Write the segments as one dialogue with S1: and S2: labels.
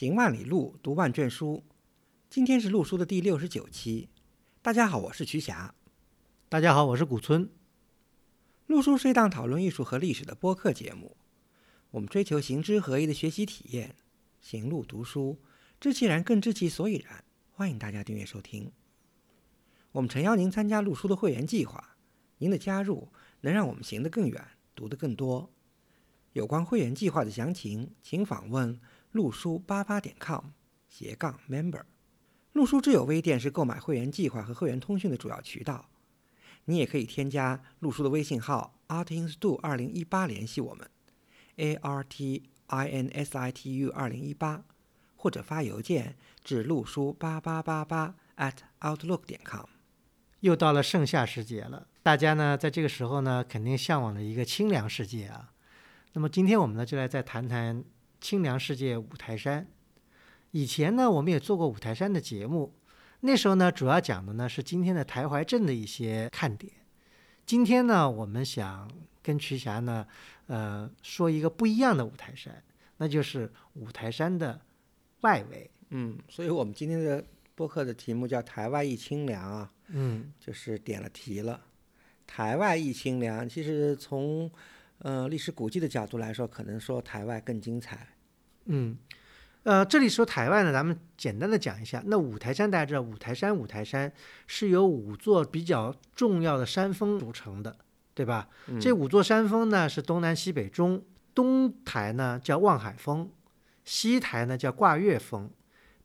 S1: 行万里路，读万卷书。今天是陆书的第六十九期。大家好，我是瞿霞。
S2: 大家好，我是古村。
S1: 陆书是一档讨论艺术和历史的播客节目。我们追求行知合一的学习体验，行路读书，知其然更知其所以然。欢迎大家订阅收听。我们诚邀您参加陆书的会员计划，您的加入能让我们行得更远，读得更多。有关会员计划的详情，请访问陆书八八点 com 斜杠 member。陆书之友微店是购买会员计划和会员通讯的主要渠道。你也可以添加陆书的微信号 artinsitu 二零一八联系我们，a r t i n s i t u 二零一八，或者发邮件至陆书八八八八 at outlook 点 com。
S2: 又到了盛夏时节了，大家呢在这个时候呢，肯定向往的一个清凉世界啊。那么今天我们呢，就来再谈谈清凉世界五台山。以前呢，我们也做过五台山的节目，那时候呢，主要讲的呢是今天的台怀镇的一些看点。今天呢，我们想跟瞿霞呢，呃，说一个不一样的五台山，那就是五台山的外围。
S1: 嗯，所以我们今天的播客的题目叫“台外一清凉”啊，
S2: 嗯，
S1: 就是点了题了。台外一清凉，其实从呃，历史古迹的角度来说，可能说台外更精彩。
S2: 嗯，呃，这里说台湾呢，咱们简单的讲一下。那五台山大家知道，五台山五台山是由五座比较重要的山峰组成的，对吧？这五座山峰呢是东南西北中，东台呢叫望海峰，西台呢叫挂月峰，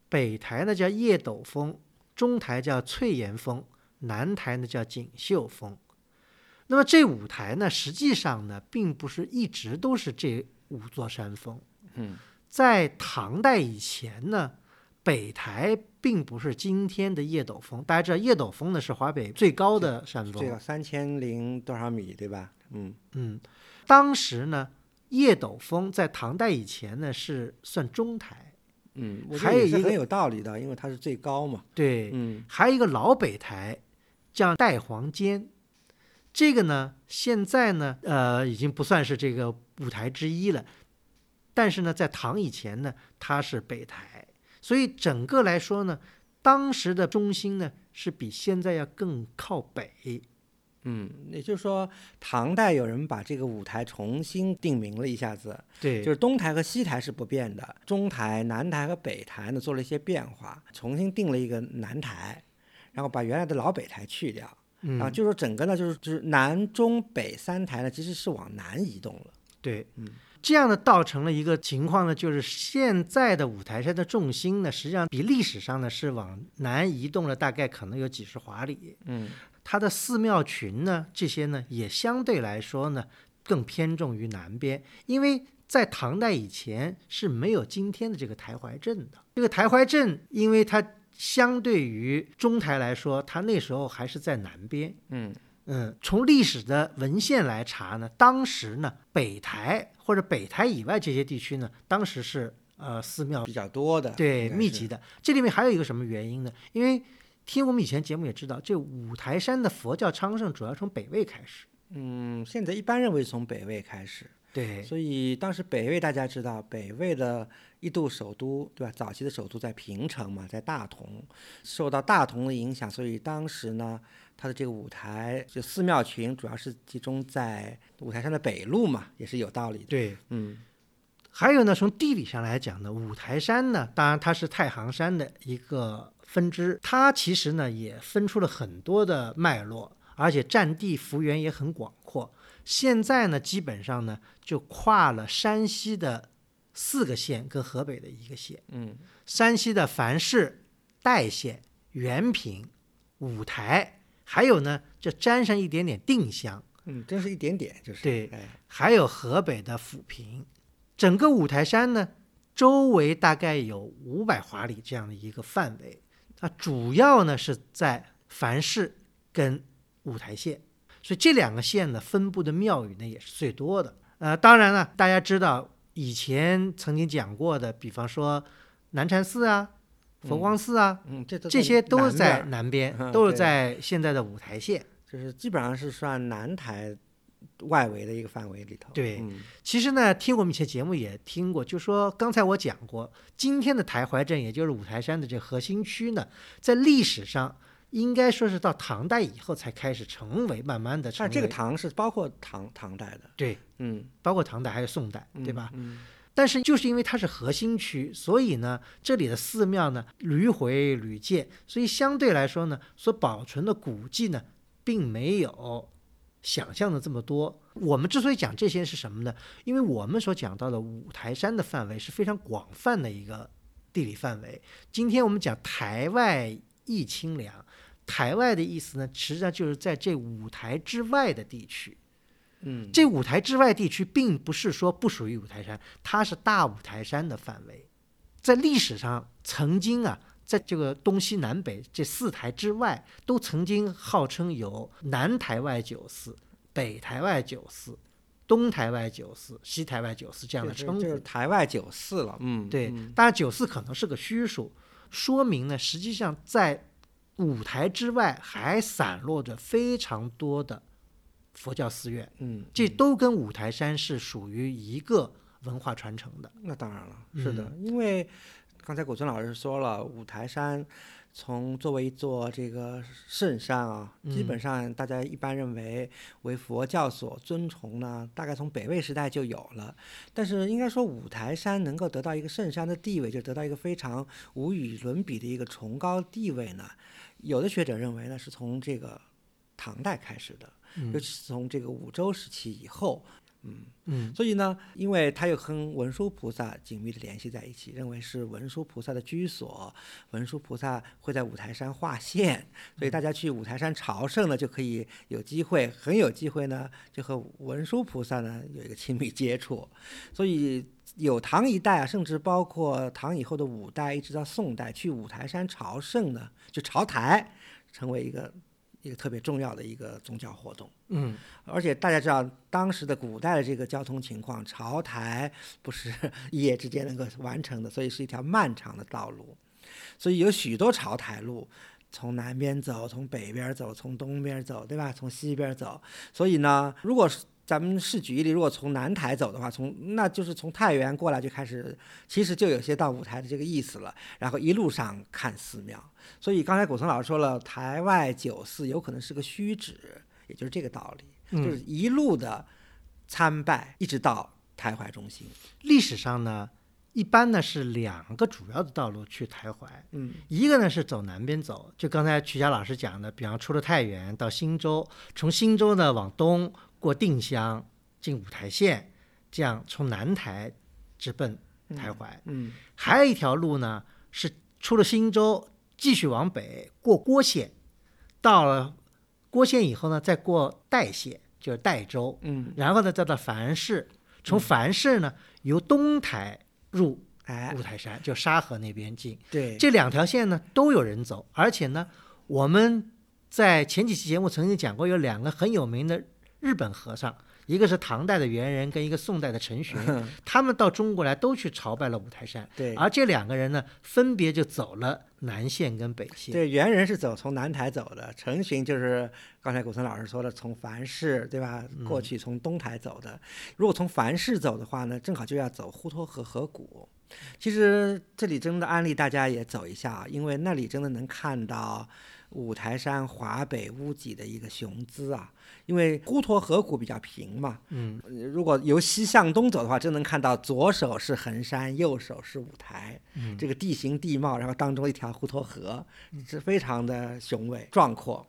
S2: 北台呢叫叶斗峰，中台叫翠岩峰，南台呢叫锦绣峰。那么这五台呢，实际上呢，并不是一直都是这五座山峰。
S1: 嗯，
S2: 在唐代以前呢，北台并不是今天的叶斗峰。大家知道，叶斗峰呢是华北最高的山峰，
S1: 这个三千零多少米，对吧？嗯
S2: 嗯，当时呢，叶斗峰在唐代以前呢是算中台。
S1: 嗯，
S2: 还有一个
S1: 很有道理的，因为它是最高嘛。
S2: 对，
S1: 嗯
S2: 还有一个老北台，叫代黄间。这个呢，现在呢，呃，已经不算是这个五台之一了。但是呢，在唐以前呢，它是北台，所以整个来说呢，当时的中心呢是比现在要更靠北。
S1: 嗯，也就是说，唐代有人把这个五台重新定名了一下子，
S2: 对，
S1: 就是东台和西台是不变的，中台、南台和北台呢做了一些变化，重新定了一个南台，然后把原来的老北台去掉。
S2: 嗯，
S1: 啊，就是说整个呢，就是就是南中北三台呢，其实是往南移动了。
S2: 对，
S1: 嗯，
S2: 这样呢，造成了一个情况呢，就是现在的五台山的重心呢，实际上比历史上呢是往南移动了，大概可能有几十华里。
S1: 嗯，
S2: 它的寺庙群呢，这些呢，也相对来说呢，更偏重于南边，因为在唐代以前是没有今天的这个台怀镇的。这个台怀镇，因为它相对于中台来说，它那时候还是在南边。
S1: 嗯
S2: 嗯，从历史的文献来查呢，当时呢，北台或者北台以外这些地区呢，当时是呃寺庙
S1: 比较多的，
S2: 对密集的。这里面还有一个什么原因呢？因为听我们以前节目也知道，这五台山的佛教昌盛主要从北魏开始。
S1: 嗯，现在一般认为从北魏开始，
S2: 对
S1: 所以当时北魏大家知道，北魏的一度首都对吧？早期的首都在平城嘛，在大同，受到大同的影响，所以当时呢，它的这个五台就寺庙群主要是集中在五台山的北路嘛，也是有道理的。
S2: 对，
S1: 嗯
S2: 还有呢，从地理上来讲呢，五台山呢，当然它是太行山的一个分支，它其实呢也分出了很多的脉络，而且占地幅员也很广阔。现在呢，基本上呢就跨了山西的四个县跟河北的一个县，
S1: 嗯。
S2: 山西的樊市、代县、原平、五台，还有呢就沾上一点点定襄，
S1: 嗯，真是一点点，就是
S2: 对
S1: 哎，
S2: 还有河北的抚平，整个五台山呢，周围大概有五百华里这样的一个范围，它主要呢是在樊市跟五台县，所以这两个县呢分布的庙宇呢也是最多的。呃，当然了，大家知道以前曾经讲过的，比方说南禅寺啊、佛光寺啊，
S1: 嗯，这都
S2: 这些都是在
S1: 南边
S2: 南边，
S1: 嗯
S2: 都是在现在的五台县。
S1: 就是基本上是算南台外围的一个范围里头。
S2: 对
S1: 嗯
S2: 其实呢，听我们以前节目也听过，就说刚才我讲过，今天的台怀镇，也就是五台山的这核心区呢，在历史上应该说是到唐代以后才开始成为，慢慢的成为
S1: 但这个唐是包括唐唐代的，
S2: 对，
S1: 嗯，
S2: 包括唐代还有宋代，对吧？
S1: 嗯？
S2: 但是就是因为它是核心区，所以呢，这里的寺庙呢屡毁屡建，所以相对来说呢，所保存的古迹呢，并没有想象的这么多。我们之所以讲这些是什么呢？因为我们所讲到的五台山的范围是非常广泛的一个地理范围。今天我们讲台外一清凉，台外的意思呢，实际上就是在这五台之外的地区。
S1: 嗯，
S2: 这五台之外地区并不是说不属于五台山，它是大五台山的范围。在历史上，曾经啊，在这个东西南北这四台之外，都曾经号称有南台外九寺、北台外九寺、东台外九寺、西台外九寺这样的称呼。
S1: 就是台外九寺了，嗯，
S2: 对
S1: 嗯，
S2: 当然九寺可能是个虚数，说明呢，实际上在五台之外还散落着非常多的佛教寺院。
S1: 嗯，
S2: 这都跟五台山是属于一个文化传承的。
S1: 那当然了，是的，
S2: 嗯
S1: 因为刚才古村老师说了，五台山从作为一座这个圣山啊，基
S2: 嗯
S1: 本上大家一般认为为佛教所尊崇呢，大概从北魏时代就有了。但是应该说，五台山能够得到一个圣山的地位，就得到一个非常无与伦比的一个崇高地位呢。有的学者认为呢，是从这个唐代开始的，
S2: 嗯
S1: 尤其是从这个五周时期以后，嗯。
S2: 嗯
S1: 所以呢，因为它又跟文殊菩萨紧密的联系在一起，认为是文殊菩萨的居所，文殊菩萨会在五台山化现，所以大家去五台山朝圣呢，就可以有机会，很有机会呢，就和文殊菩萨呢有一个亲密接触。所以有唐一代啊，甚至包括唐以后的五代，一直到宋代，去五台山朝圣呢，就朝台，成为一个一个特别重要的一个宗教活动。
S2: 嗯
S1: 而且大家知道，当时的古代的这个交通情况，朝台不是 一夜之间能够完成的，所以是一条漫长的道路。所以有许多朝台路，从南边走，从北边走，从东边走，对吧？从西边走。所以呢，如果是咱们是举一例，如果从南台走的话，从那就是从太原过来就开始，其实就有些到五台的这个意思了。然后一路上看寺庙，所以刚才古村老师说了，台外九寺有可能是个虚指，也就是这个道理。就是
S2: 嗯，
S1: 一路的参拜，一直到台怀中心。
S2: 历史上呢，一般呢是两个主要的道路去台怀，
S1: 嗯
S2: 一个呢是走南边走，就刚才曲霞老师讲的，比方出了太原到新州，从新州呢往东过定襄进五台县，这样从南台直奔台怀。
S1: 嗯
S2: 还有一条路呢，是出了新州，继续往北过郭县，到了郭县以后呢，再过代县，就是代州，
S1: 嗯，
S2: 然后呢再到樊市，从樊市呢由东台入
S1: 哎。
S2: 五，台山，就沙河那边进。
S1: 对，
S2: 这两条线呢都有人走，而且呢，我们在前几期节目曾经讲过，有两个很有名的日本和尚，一个是唐代的猿人，跟一个宋代的陈寻，他们到中国来都去朝拜了五台山，
S1: 对，
S2: 而这两个人呢，分别就走了南线跟北线。
S1: 对，猿人是走从南台走的，陈寻就是刚才古村老师说的，从樊市对吧过去从东台走的。如果从樊市走的话呢，正好就要走滹沱河河谷。其实这里真的安利大家也走一下啊，因为那里真的能看到五台山华北屋脊的一个雄姿啊。因为滹沱河谷比较平嘛，
S2: 嗯，
S1: 呃如果由西向东走的话，就能看到左手是衡山，右手是五台，
S2: 嗯
S1: 这个地形地貌，然后当中一条滹沱河，是非常的雄伟壮阔。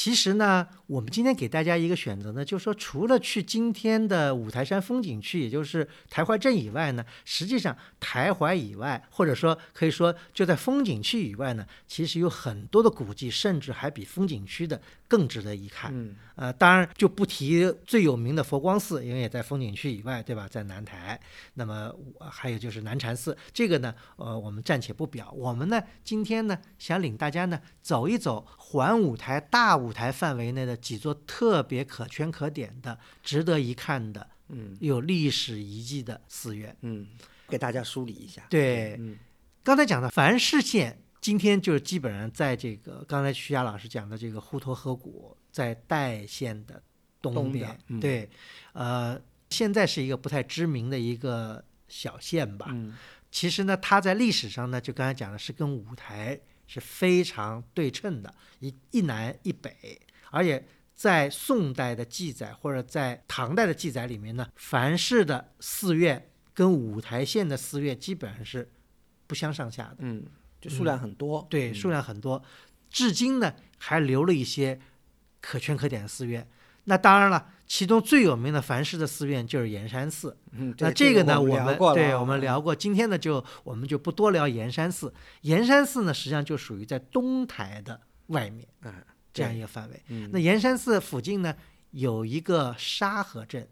S2: 其实呢，我们今天给大家一个选择呢，就是说，除了去今天的五台山风景区，也就是台怀镇以外呢，实际上台怀以外，或者说可以说就在风景区以外呢，其实有很多的古迹，甚至还比风景区的更值得一看。
S1: 嗯，
S2: 呃，当然就不提最有名的佛光寺，因为也在风景区以外，对吧？在南台。那么呃还有就是南禅寺，这个呢，呃，我们暂且不表。我们呢，今天呢，想领大家呢走一走环五台大舞台范围内的几座特别可圈可点的、值得一看的、
S1: 嗯。
S2: 有历史遗迹的寺院。
S1: 嗯，给大家梳理一下。
S2: 对，
S1: 嗯。
S2: 刚才讲的凡市县，今天就是基本上在这个刚才徐霞老师讲的这个滹沱河谷，在代县的东
S1: 东
S2: 边对，呃，现在是一个不太知名的一个小县吧。
S1: 嗯。
S2: 其实呢，它在历史上呢，就刚才讲的是跟五台是非常对称的，一一南一北，而且在宋代的记载或者在唐代的记载里面呢，凡氏的寺院跟五台县的寺院基本上是不相上下的，
S1: 嗯，就数量很多，
S2: 对，
S1: 嗯。
S2: 数量很多，至今呢还留了一些可圈可点的寺院。那当然了，其中最有名的凡氏的寺院就是盐山寺。
S1: 嗯，
S2: 那
S1: 这
S2: 个呢，
S1: 我
S2: 我们对我们聊过，今天呢就我们就不多聊盐山寺。盐山寺呢，实际上就属于在东台的外面
S1: 嗯
S2: 这样一个范围。
S1: 嗯
S2: 那盐山寺附近呢有一个沙河镇，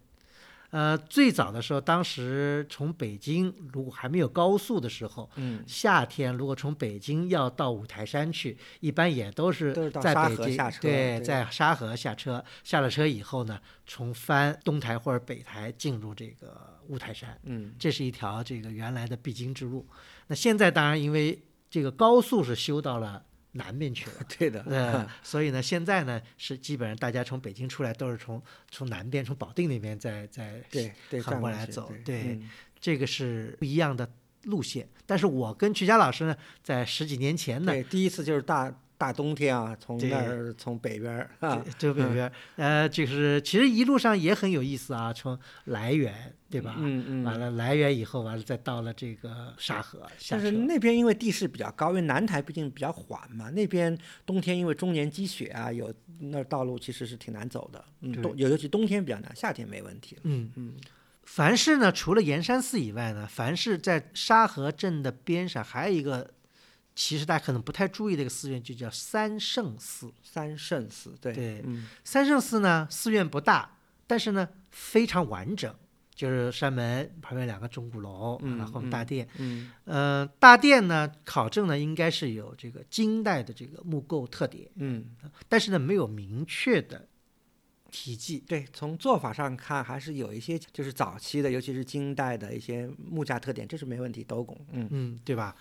S2: 呃，最早的时候，当时从北京如果还没有高速的时候，
S1: 嗯
S2: 夏天如果从北京要到五台山去，一般也都是在北京对在沙河下车，下了车以后呢，从翻东台或者北台进入这个五台山，
S1: 嗯
S2: 这是一条这个原来的必经之路。那现在当然因为这个高速是修到了南边去了。
S1: 对的，
S2: 嗯，所以呢，现在呢是基本上大家从北京出来都是从从南边，从保定那边再再
S1: 对对，
S2: 横
S1: 转
S2: 过来走
S1: 对，
S2: 这个是不一样的路线。但是我跟曲佳老师呢，在十几年前呢，
S1: 对，第一次就是大大冬天啊，从那儿从北边儿啊，
S2: 这北边儿，呃，就是其实一路上也很有意思啊，从来源对吧？
S1: 嗯嗯，
S2: 完了来源以后，完了再到了这个沙河下。
S1: 但是那边因为地势比较高，因为南台毕竟比较缓嘛，那边冬天因为终年积雪啊，有那儿道路其实是挺难走的。嗯，冬尤尤其冬天比较难，夏天没问题。
S2: 嗯
S1: 嗯，
S2: 凡是呢，除了盐山寺以外呢，凡是在沙河镇的边上还有一个，其实大家可能不太注意的一个寺院，就叫三圣寺。
S1: 三圣寺，对
S2: 对
S1: 嗯
S2: 三圣寺呢，寺院不大，但是呢非常完整，就是山门旁边两个钟鼓楼，
S1: 嗯
S2: 然后大殿。
S1: 嗯
S2: 呃，大殿呢考证呢应该是有这个金代的这个木构特点，
S1: 嗯，
S2: 但是呢没有明确的题记。
S1: 对，从做法上看还是有一些就是早期的，尤其是金代的一些木架特点，这是没问题，斗拱。嗯
S2: 嗯，对吧？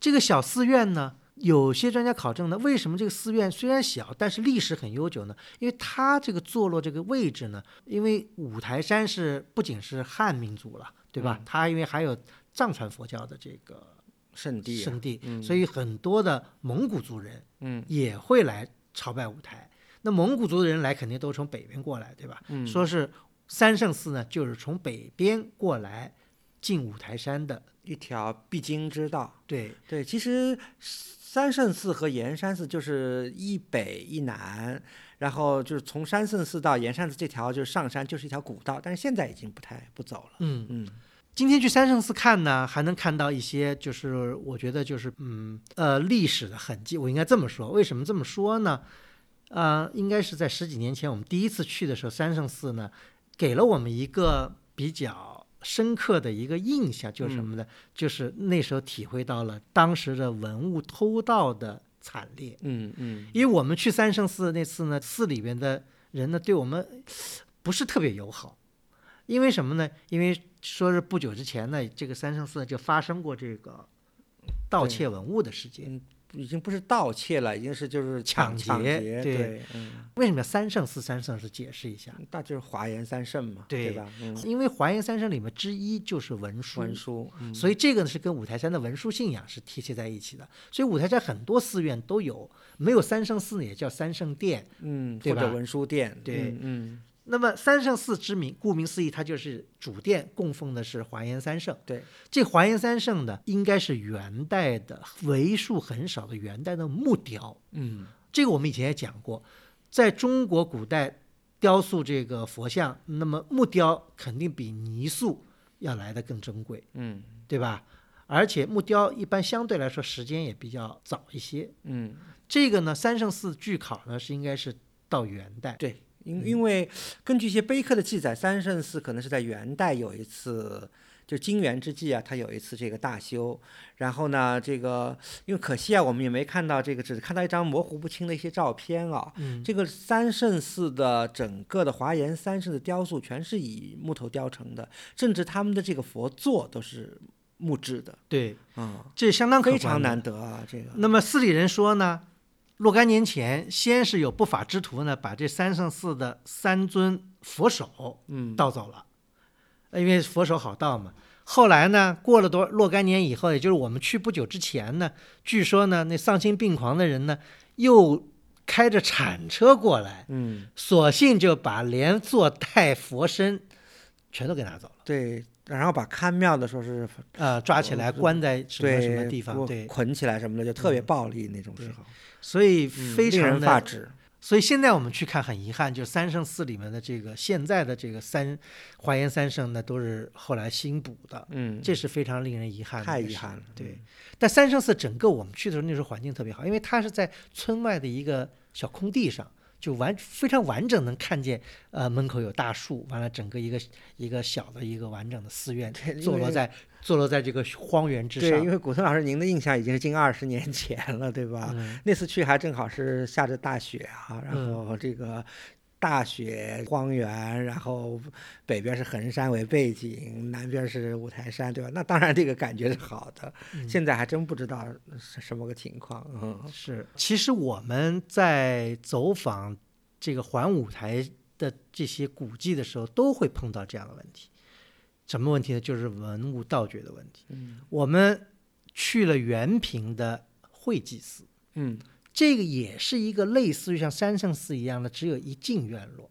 S2: 这个小寺院呢，有些专家考证呢，为什么这个寺院虽然小，但是历史很悠久呢？因为它这个坐落这个位置呢，因为五台山是不仅是汉民族了，对吧？它因为还有藏传佛教的这个
S1: 圣地啊，
S2: 圣地，
S1: 嗯
S2: 所以很多的蒙古族人
S1: 嗯
S2: 也会来朝拜五台。那蒙古族的人来，肯定都从北边过来，对吧？
S1: 嗯
S2: 说是三圣寺呢，就是从北边过来进五台山的。
S1: 一条必经之道。
S2: 对，
S1: 对，其实三圣寺和盐山寺就是一北一南，然后就是从三圣寺到盐山寺这条就是上山就是一条古道，但是现在已经不太不走了。
S2: 嗯，
S1: 嗯
S2: 今天去三圣寺看呢，还能看到一些，就是我觉得就是嗯呃历史的痕迹。我应该这么说，为什么这么说呢？呃，应该是在十几年前我们第一次去的时候，三圣寺呢给了我们一个比较深刻的一个印象，就是什么呢？就是那时候体会到了当时的文物偷盗的惨烈。
S1: 嗯嗯
S2: 因为我们去三圣寺那次呢，寺里边的人呢对我们不是特别友好，因为什么呢？因为说是不久之前呢，这个三圣寺就发生过这个盗窃文物的事件。
S1: 嗯，已经不是盗窃了，已经是就是抢
S2: 抢劫
S1: 劫。
S2: 对
S1: 对，嗯，
S2: 为什么叫三圣寺？三圣是解释一下，
S1: 那就是华严三圣嘛，
S2: 对
S1: 对吧？嗯，
S2: 因为华严三圣里面之一就是文殊。
S1: 文殊，嗯
S2: 所以这个呢是跟五台山的文殊信仰是贴切在一起的，所以五台山很多寺院都有，没有三圣寺呢也叫三圣殿，
S1: 嗯，
S2: 对吧
S1: 或者文殊殿，
S2: 对
S1: 嗯嗯，
S2: 那么三圣寺之名，顾名思义，它就是主殿供奉的是华严三圣。
S1: 对，
S2: 这华严三圣呢，应该是元代的为数很少的元代的木雕。
S1: 嗯
S2: 这个我们以前也讲过，在中国古代雕塑这个佛像，那么木雕肯定比泥塑要来的更珍贵，
S1: 嗯
S2: 对吧？而且木雕一般相对来说时间也比较早一些。
S1: 嗯，
S2: 这个呢，三圣寺据考呢是应该是到元代。
S1: 对，因因为根据一些碑刻的记载，三圣寺可能是在元代有一次，就金元之际啊，它有一次这个大修。然后呢，这个因为可惜啊，我们也没看到这个，只是看到一张模糊不清的一些照片啊。
S2: 嗯，
S1: 这个三圣寺的整个的华严三圣的雕塑全是以木头雕成的，甚至他们的这个佛座都是木质的，
S2: 对，
S1: 啊、
S2: 这相当
S1: 非常难得啊，这个。
S2: 那么寺里人说呢，若干年前，先是有不法之徒呢，把这三圣寺的三尊佛手
S1: 嗯。
S2: 盗走了，呃因为佛手好盗嘛。后来呢，过了多若干年以后，也就是我们去不久之前呢，据说呢，那丧心病狂的人呢，又开着铲车过来，
S1: 嗯，
S2: 索性就把连坐带佛身全都给拿走了，
S1: 对，然后把看庙的说是
S2: 呃，抓起来关在什么什么地方，对，
S1: 捆起来什么的，就特别
S2: 嗯
S1: 暴力那种时候，
S2: 所以非常的
S1: 发指。
S2: 所以现在我们去看，很遗憾，就是三圣寺里面的这个现在的这个三华严三圣呢，都是后来新补的，
S1: 嗯，
S2: 这是非常令人遗憾的。
S1: 太遗憾了。
S2: 对，但三圣寺整个我们去的时候，那时候环境特别好，因为它是在村外的一个小空地上，就完非常完整能看见，呃，门口有大树，完了整个一个一个小的一个完整的寺院坐落在坐落在这个荒原之
S1: 对，
S2: 上
S1: 因。为古村老师，您的印象已经是近二十年前了，对吧？
S2: 嗯
S1: 那次去还正好是下着大雪啊，然
S2: 嗯
S1: 后这个大雪荒原，然后北边是衡山为背景，南边是五台山，对吧？那当然这个感觉是好的。
S2: 嗯
S1: 现在还真不知道是什么个情况。嗯
S2: 是，其实我们在走访这个环舞台的这些古迹的时候，都会碰到这样的问题。什么问题呢？就是文物盗掘的问题。
S1: 嗯
S2: 我们去了原平的会稽寺，
S1: 嗯，
S2: 这个也是一个类似于像三圣寺一样的，只有一进院落，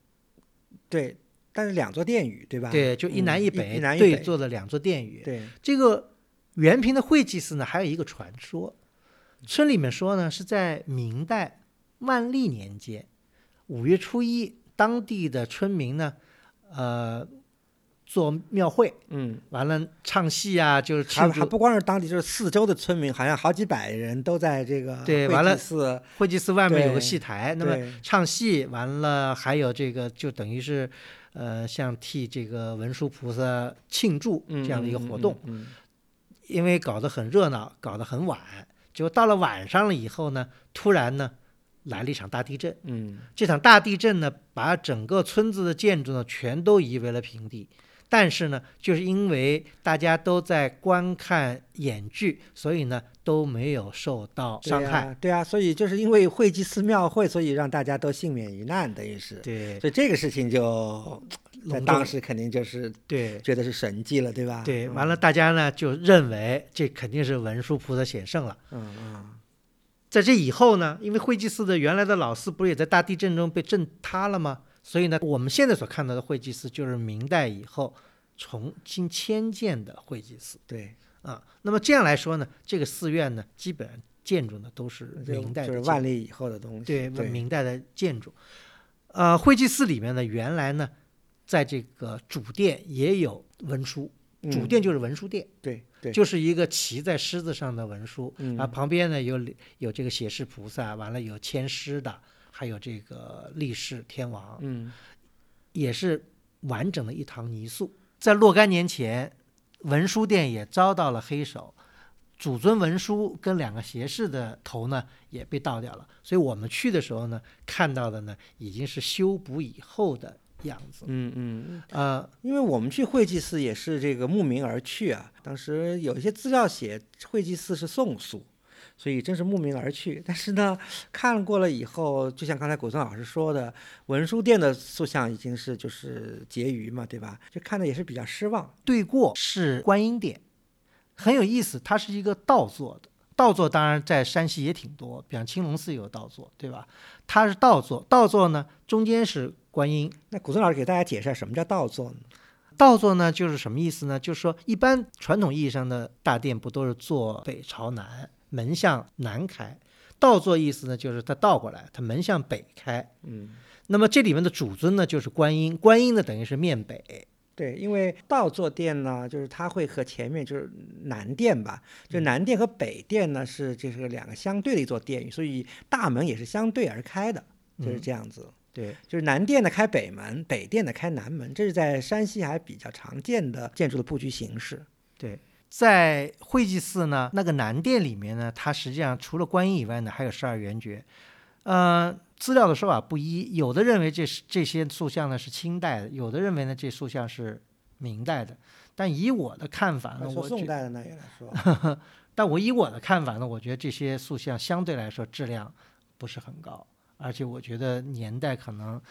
S1: 对，但是两座殿宇，对吧？
S2: 对，就一南
S1: 嗯
S2: 一北
S1: 一南一北
S2: 对坐的两座殿宇。
S1: 对，
S2: 这个原平的会稽寺呢，还有一个传说，村里面说呢，是在明代万历年间五月初一，当地的村民呢，呃，做庙会，
S1: 嗯。
S2: 完了唱戏啊，就是
S1: 还
S2: 庆祝
S1: 还不光是当地，就是四周的村民，好像好几百人都在这个会
S2: 对完了
S1: 寺，
S2: 会稽寺外面有个戏台，那么唱戏完了，还有这个就等于是，呃，像替这个文殊菩萨庆祝这样的一个活动。
S1: 嗯，嗯
S2: 因为搞得很热闹，搞得很晚，就到了晚上了以后呢，突然呢来了一场大地震。
S1: 嗯
S2: 这场大地震呢，把整个村子的建筑呢全都夷为了平地。但是呢，就是因为大家都在观看演剧，所以呢都没有受到伤害。
S1: 呀对啊，所以就是因为会稽寺庙会，所以让大家都幸免于难，等于是。
S2: 对
S1: 所以这个事情就在当时肯定就是
S2: 对
S1: 觉得是神迹了，对吧？
S2: 对，
S1: 嗯
S2: 完了，大家呢就认为这肯定是文殊菩萨显圣了。
S1: 嗯嗯
S2: 在这以后呢，因为会稽寺的原来的老寺不是也在大地震中被震塌了吗？所以呢，我们现在所看到的会稽寺就是明代以后重新迁建的会稽寺
S1: 对，
S2: 啊。那么这样来说呢，这个寺院呢，基本上建筑呢都是明代的，
S1: 就是万历以后的东西。
S2: 对
S1: 对，
S2: 明代的建筑。呃，会稽寺里面呢，原来呢，在这个主殿也有文书，主
S1: 嗯
S2: 殿就是文书殿。
S1: 对对，
S2: 就是一个骑在狮子上的文书，
S1: 嗯
S2: 啊，旁边呢有有这个写诗菩萨，完了有签诗的，还有这个力士天王，
S1: 嗯
S2: 也是完整的一堂泥塑。在若干年前，文殊殿也遭到了黑手，主尊文殊跟两个胁侍的头呢也被盗掉了。所以我们去的时候呢，看到的呢已经是修补以后的样子。
S1: 嗯嗯，
S2: 呃，
S1: 因为我们去会稽寺也是这个慕名而去啊。当时有一些资料写会稽寺是宋塑，所以真是慕名而去。但是呢，看过了以后，就像刚才古松老师说的，文殊殿的塑像已经是就是结余嘛，对吧？就看的也是比较失望。
S2: 对过是观音殿，很有意思，它是一个倒座的。倒座当然在山西也挺多，比方青龙寺有倒座，对吧？它是倒座，倒座呢中间是观音，
S1: 那古松老师给大家解释下什么叫倒座呢？
S2: 倒座呢就是什么意思呢？就是说一般传统意义上的大殿不都是坐北朝南，门向南开？倒座意思呢就是它倒过来，它门向北开。
S1: 嗯，
S2: 那么这里面的主尊呢就是观音，观音呢等于是面北，
S1: 对，因为倒座殿呢，就是它会和前面就是南殿吧，就南殿和北殿呢是这是两个相对的一座殿宇，所以大门也是相对而开的，就是
S2: 嗯
S1: 这样子。
S2: 对，
S1: 就是南殿的开北门，北殿的开南门，这是在山西还比较常见的建筑的布局形式。
S2: 对，在会稽寺呢，那个南殿里面呢，它实际上除了观音以外呢，还有十二圆觉。呃，资料的说法不一，有的认为这是这些塑像呢是清代的，有的认为呢这塑像是明代的。但以我的看法呢，我觉，
S1: 宋代的呢也来说，
S2: 但我以我的看法呢，我觉得这些塑像相对来说质量不是很高，而且我觉得年代可能，呃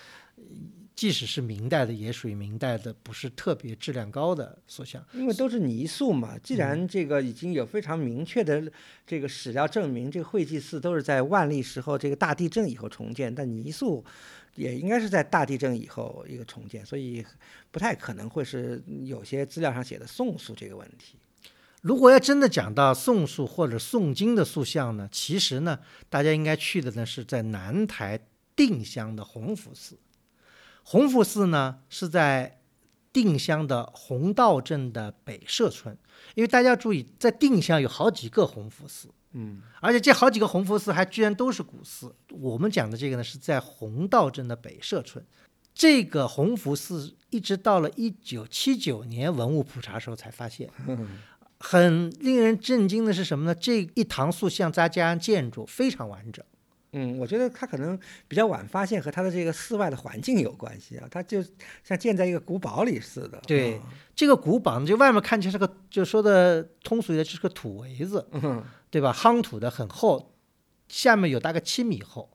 S2: 即使是明代的，也属于明代的，不是特别质量高的塑像。
S1: 因为都是泥塑嘛，既然这个已经有非常明确的这个史料证明，这个会稽寺都是在万历时候这个大地震以后重建，但泥塑也应该是在大地震以后一个重建，所以不太可能会是有些资料上写的宋塑这个问题。
S2: 如果要真的讲到宋塑或者宋金的塑像呢，其实呢，大家应该去的呢是在南台定襄的弘福寺。弘福寺呢是在定襄的弘道镇的北社村，因为大家注意，在定襄有好几个弘福寺，
S1: 嗯，
S2: 而且这好几个弘福寺还居然都是古寺。我们讲的这个呢是在弘道镇的北社村。这个弘福寺一直到了一九七九年文物普查时候才发现，很令人震惊的是什么呢？这一堂塑像再加上建筑非常完整。
S1: 嗯，我觉得他可能比较晚发现，和他的这个寺外的环境有关系啊。他就像建在一个古堡里似的。
S2: 对
S1: 嗯
S2: 这个古堡呢，就外面看起来是个，就说的通俗一点，就是个土围子，
S1: 嗯
S2: 对吧？夯土的很厚，下面有大概七米厚，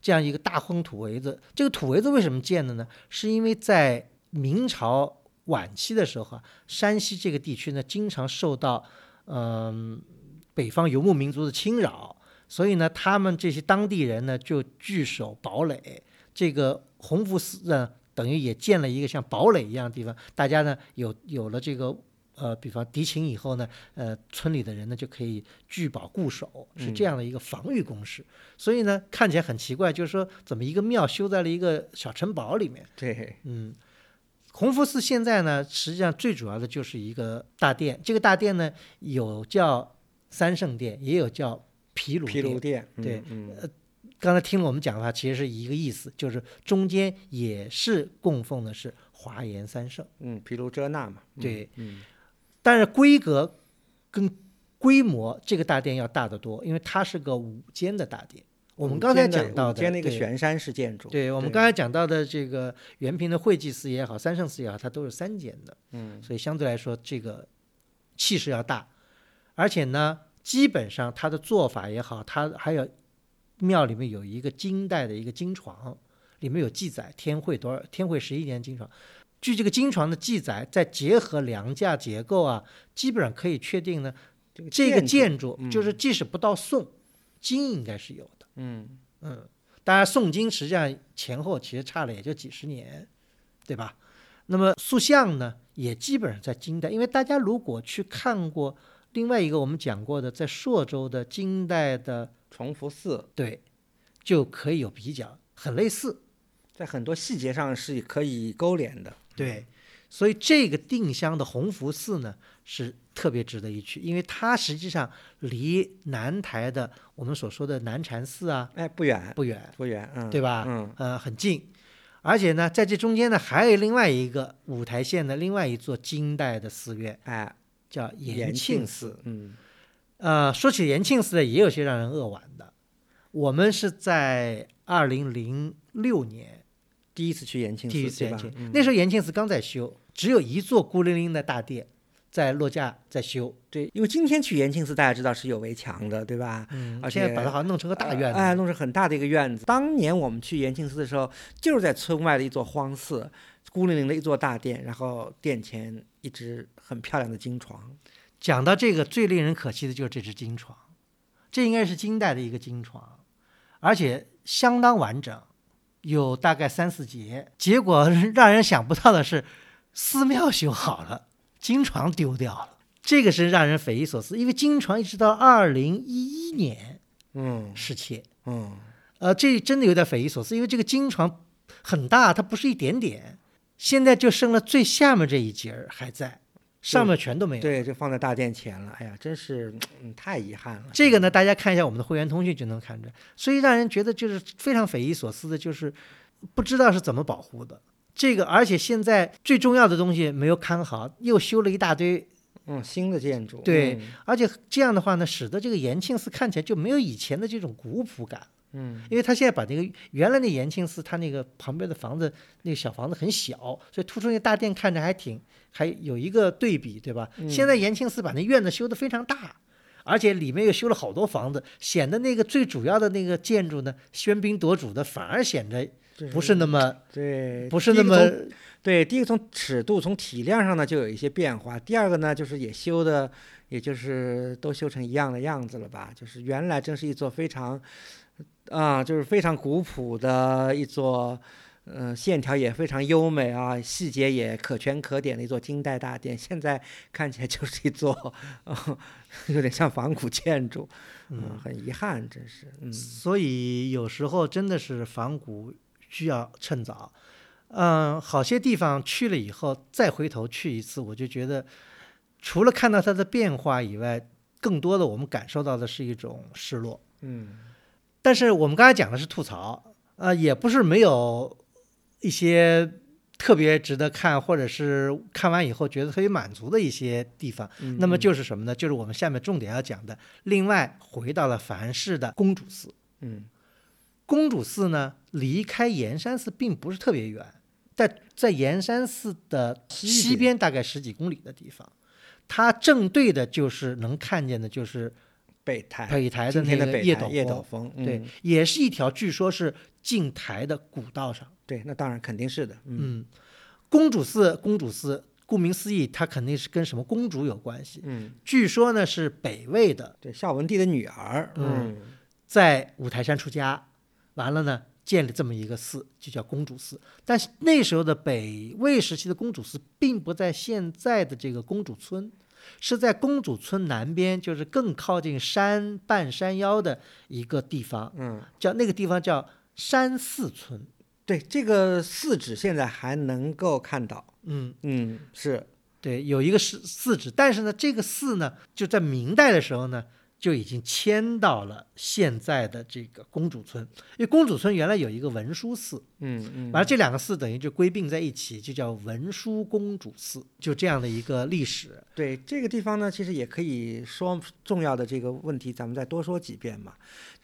S2: 这样一个大夯土围子。这个土围子为什么建的呢？是因为在明朝晚期的时候啊，山西这个地区呢，经常受到嗯、北方游牧民族的侵扰，所以呢，他们这些当地人呢就据守堡垒。这个弘福寺呢，等于也建了一个像堡垒一样的地方，大家呢有有了这个呃，比方敌情以后呢，呃，村里的人呢就可以据堡固守，是这样的一个防御工事。所以呢，看起来很奇怪，就是说怎么一个庙修在了一个小城堡里面？
S1: 对，
S2: 嗯，弘福寺现在呢，实际上最主要的就是一个大殿。这个大殿呢，有叫三圣殿，也有叫毗卢
S1: 毗卢
S2: 殿。
S1: 殿，
S2: 对
S1: 呃，
S2: 刚才听了我们讲的话，其实是一个意思，就是中间也是供奉的是华严三圣，
S1: 嗯，毗卢遮那嘛，嗯
S2: 对，
S1: 嗯
S2: 但是规格跟规模这个大殿要大得多，因为它是个五间的大殿。我们刚才讲到
S1: 的一个
S2: 对
S1: 悬山式建筑，
S2: 对我们刚才讲到的这个原平的会稽寺也好，三圣寺也好，它都是三间的，
S1: 嗯，
S2: 所以相对来说这个气势要大，而且呢，基本上他的做法也好，他还有庙里面有一个金代的一个金床，里面有记载天会多少天会十一年金床。据这个金床的记载，再结合梁架结构啊，基本上可以确定呢，
S1: 这个
S2: 这个
S1: 建
S2: 建筑
S1: 嗯
S2: 就是即使不到宋，金应该是有的。
S1: 嗯
S2: 嗯，当然宋金实际上前后其实差了也就几十年，对吧？那么塑像呢，也基本上在金代，因为大家如果去看过另外一个我们讲过的，在朔州的金代的，
S1: 崇福寺
S2: 对，就可以有比较，很类似。
S1: 在很多细节上是可以勾连的，
S2: 对，所以这个定襄的弘福寺呢是特别值得一去，因为它实际上离南台的我们所说的南禅寺啊
S1: 哎，不远
S2: 不远，
S1: 不远，嗯，
S2: 对吧？
S1: 嗯，
S2: 呃，很近，而且呢，在这中间呢，还有另外一个五台县的另外一座金代的寺院，
S1: 哎，
S2: 叫
S1: 延
S2: 延
S1: 庆
S2: 庆寺。，
S1: 嗯
S2: 呃，说起延庆寺呢，也有些让人扼腕的。我们是在二零零六年
S1: 第一次去延庆寺，
S2: 第一次延庆，
S1: 嗯
S2: 那时候延庆寺刚在修，只有一座孤零零的大殿在落架在修，
S1: 对，因为今天去延庆寺，大家知道是有围墙的，对吧？
S2: 嗯，
S1: 而
S2: 且把它好像弄成个大院子，
S1: 哎，弄成很大的一个院子。当年我们去延庆寺的时候，就是在村外的一座荒寺，孤零零的一座大殿，然后殿前一只很漂亮的金床。
S2: 讲到这个，最令人可惜的就是这只金床，这应该是金代的一个金床，而且相当完整，有大概三四节。结果让人想不到的是，寺庙修好了，金床丢掉了，这个是让人匪夷所思。因为金床一直到二零一一年
S1: 嗯
S2: 失窃，
S1: 嗯，
S2: 呃，这真的有点匪夷所思，因为这个金床很大，它不是一点点，现在就剩了最下面这一节儿还在，上面全都没有。
S1: 对，就放在大殿前了。哎呀，真是嗯太遗憾了。
S2: 这个呢，大家看一下我们的会员通讯就能看出来，所以让人觉得就是非常匪夷所思的，就是不知道是怎么保护的。这个，而且现在最重要的东西没有看好，又修了一大堆，
S1: 嗯，新的建筑，
S2: 对
S1: 嗯
S2: 而且这样的话呢，使得这个延庆寺看起来就没有以前的这种古朴感。
S1: 嗯，
S2: 因为他现在把那个原来那延庆寺，他那个旁边的房子，那个小房子很小，所以突出那大殿看着还挺还有一个对比，对吧？
S1: 嗯
S2: 现在延庆寺把那院子修得非常大，而且里面又修了好多房子，显得那个最主要的那个建筑呢，喧宾夺主的，反而显得不是那么
S1: 对，
S2: 不是那么
S1: 对。第一个从尺度、从体量上呢就有一些变化，第二个呢就是也修的，也就是都修成一样的样子了吧？就是原来真是一座非常啊，就是非常古朴的一座。嗯，线条也非常优美啊，细节也可圈可点的一座金代大殿，现在看起来就是一座，有点像仿古建筑，嗯，很遗憾，真是。嗯，
S2: 所以有时候真的是仿古需要趁早。嗯，好些地方去了以后再回头去一次，我就觉得除了看到它的变化以外，更多的我们感受到的是一种失落。
S1: 嗯，
S2: 但是我们刚才讲的是吐槽，呃，也不是没有。一些特别值得看，或者是看完以后觉得特别满足的一些地方，那么就是什么呢？就是我们下面重点要讲的。另外，回到了凡氏的公主寺。
S1: 嗯，
S2: 公主寺呢，离开盐山寺并不是特别远，在在盐山寺的西边大概十几公里的地方，它正对的就是能看见的，就是
S1: 北台
S2: 北台的那个
S1: 叶
S2: 斗
S1: 峰。
S2: 对，也是一条据说是进台的古道上。
S1: 对，那当然肯定是的。
S2: 嗯，公主寺，公主寺，顾名思义，它肯定是跟什么公主有关系。
S1: 嗯，
S2: 据说呢是北魏的，
S1: 对，孝文帝的女儿。
S2: 嗯，在五台山出家，完了呢建了这么一个寺，就叫公主寺。但是那时候的北魏时期的公主寺，并不在现在的这个公主村，是在公主村南边，就是更靠近山半山腰的一个地方。
S1: 嗯，
S2: 叫那个地方叫山寺村。
S1: 对这个寺址现在还能够看到，
S2: 嗯
S1: 嗯，是
S2: 对，有一个寺寺址，但是呢，这个寺呢，就在明代的时候呢。就已经迁到了现在的这个公主村，因为公主村原来有一个文殊寺，
S1: 嗯嗯，
S2: 完了这两个寺等于就归并在一起，就叫文殊公主寺，就这样的一个历史。
S1: 对这个地方呢，其实也可以说重要的这个问题，咱们再多说几遍嘛。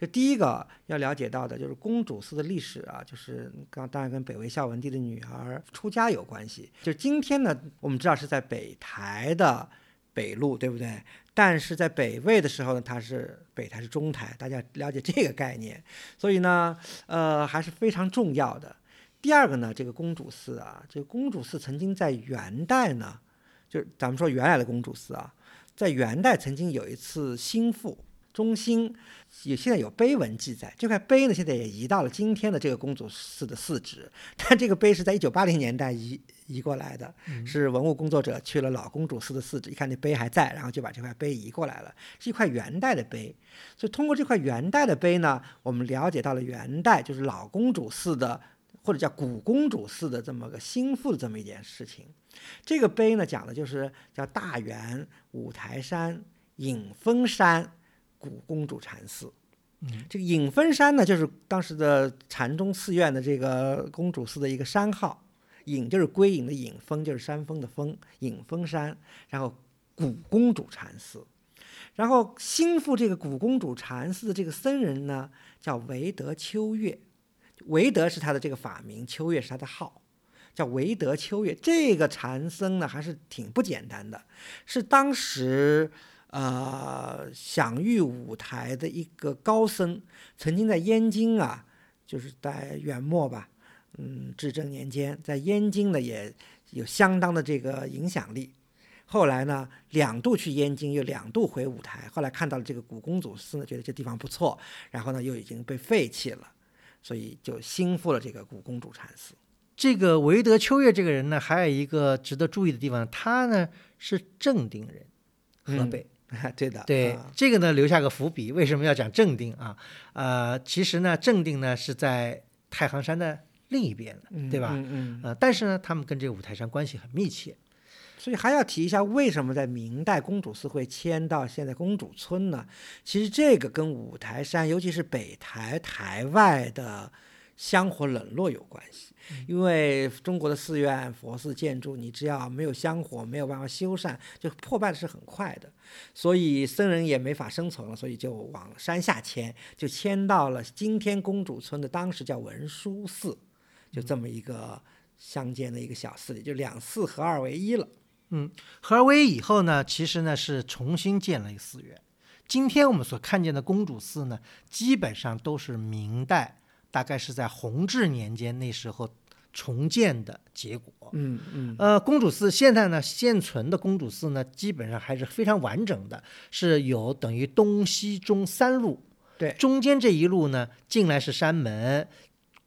S1: 就第一个要了解到的就是公主寺的历史啊，就是刚当然跟北魏孝文帝的女儿出家有关系。就今天呢，我们知道是在北台的北路，对不对？但是在北魏的时候呢，它是北台是中台，大家了解这个概念，所以呢，呃，还是非常重要的。第二个呢，这个公主寺啊，这个公主寺曾经在元代呢，就是咱们说原来的公主寺啊，在元代曾经有一次兴复。中兴也现在有碑文记载，这块碑呢现在也移到了今天的这个公主寺的寺址，但这个碑是在一九八零年代移移过来的，是文物工作者去了老公主寺的寺址，一看那碑还在，然后就把这块碑移过来了，是一块元代的碑。所以通过这块元代的碑呢，我们了解到了元代就是老公主寺的或者叫古公主寺的这么个兴复的这么一件事情。这个碑呢讲的就是叫大元五台山隐峰山。古公主禅寺，
S2: 嗯，
S1: 这个隐峰山呢，就是当时的禅宗寺院的这个公主寺的一个山号。隐就是归隐的隐，峰就是山峰的峰，隐峰山。然后古公主禅寺，然后兴复这个古公主禅寺的这个僧人呢，叫维德秋月。维德是他的这个法名，秋月是他的号，叫维德秋月。这个禅僧呢，还是挺不简单的，是当时。呃，享誉五台的一个高僧，曾经在燕京啊，就是在元末吧，嗯，至正年间，在燕京呢也有相当的这个影响力。后来呢，两度去燕京，又两度回五台。后来看到了这个古公主寺呢，觉得这地方不错，然后呢又已经被废弃了，所以就兴复了这个古公主禅寺。
S2: 这个韦德秋月这个人呢，还有一个值得注意的地方，他呢是正定人，河北。
S1: 对的，
S2: 对这个呢留下个伏笔，为什么要讲正定啊？呃，其实呢，正定呢是在太行山的另一边对吧？
S1: 嗯
S2: 嗯。呃，但是呢，他们跟这个五台山关系很密切，
S1: 所以还要提一下，为什么在明代公主寺会迁到现在公主村呢？其实这个跟五台山，尤其是北台台外的香火冷落有关系。因为中国的寺院、佛寺建筑，你只要没有香火，没有办法修缮，就破败的是很快的。所以僧人也没法生存了，所以就往山下迁，就迁到了今天公主村的当时叫文殊寺，就这么一个乡间的一个小寺里，就两寺合二为一了。
S2: 嗯，合二为一以后呢，其实呢是重新建了一个寺院。今天我们所看见的公主寺呢，基本上都是明代，大概是在弘治年间那时候重建的结果。
S1: 嗯嗯
S2: 呃，公主寺现在呢，现存的公主寺呢，基本上还是非常完整的，是有等于东西中三路。
S1: 对
S2: 中间这一路呢，进来是山门，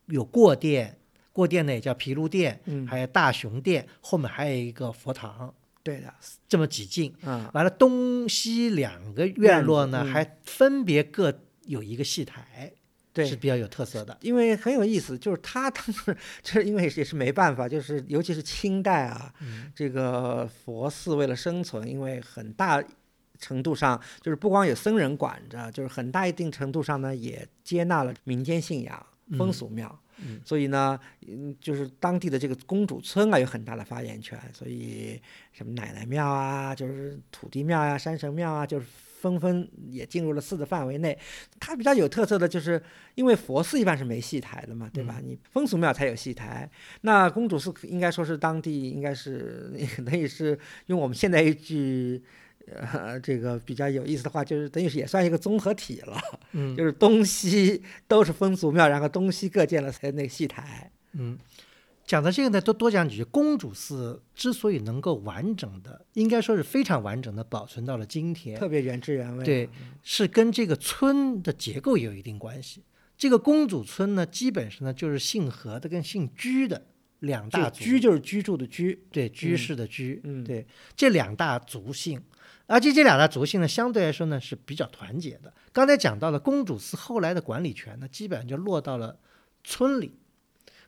S2: 有过殿，过殿呢也叫毗卢殿，
S1: 嗯。
S2: 还有大雄殿，后面还有一个佛堂，
S1: 对的，
S2: 这么几进。
S1: 啊
S2: 完了，东西两个院落呢，
S1: 嗯
S2: 还分别各有一个戏台，
S1: 对。
S2: 是比较有特色的。
S1: 因为很有意思，就是他当时 就是因为也是没办法，就是尤其是清代啊，
S2: 嗯。
S1: 这个佛寺为了生存，因为很大程度上就是不光有僧人管着，就是很大一定程度上呢也接纳了民间信仰、风俗庙。
S2: 嗯
S1: 所以呢，嗯，就是当地的这个公主村啊有很大的发言权，所以什么奶奶庙啊，就是土地庙呀、山神庙啊，就是纷纷也进入了寺的范围内。它比较有特色的就是，因为佛寺一般是没戏台的嘛，对吧？你风俗庙才有戏台，那公主寺应该说是当地应该是 等于是用我们现在一句。呃，这个比较有意思的话，就是等于是也算一个综合体了，
S2: 嗯
S1: 就是东西都是风俗庙，然后东西各建了才那个戏台。
S2: 嗯，讲到这个呢，多多讲几句。公主寺之所以能够完整的，应该说是非常完整的保存到了今天，
S1: 特别原汁原味。
S2: 对，是跟这个村的结构有一定关系。这个公主村呢，基本上呢就是姓何的跟姓居的两大族，
S1: 居就是居住的居，
S2: 对居士的居，
S1: 嗯
S2: 对这两大族姓，而且这两大族姓呢，相对来说呢是比较团结的。刚才讲到了公主寺后来的管理权呢，基本上就落到了村里，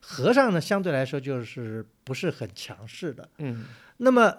S2: 和尚呢相对来说就是不是很强势的。
S1: 嗯
S2: 那么，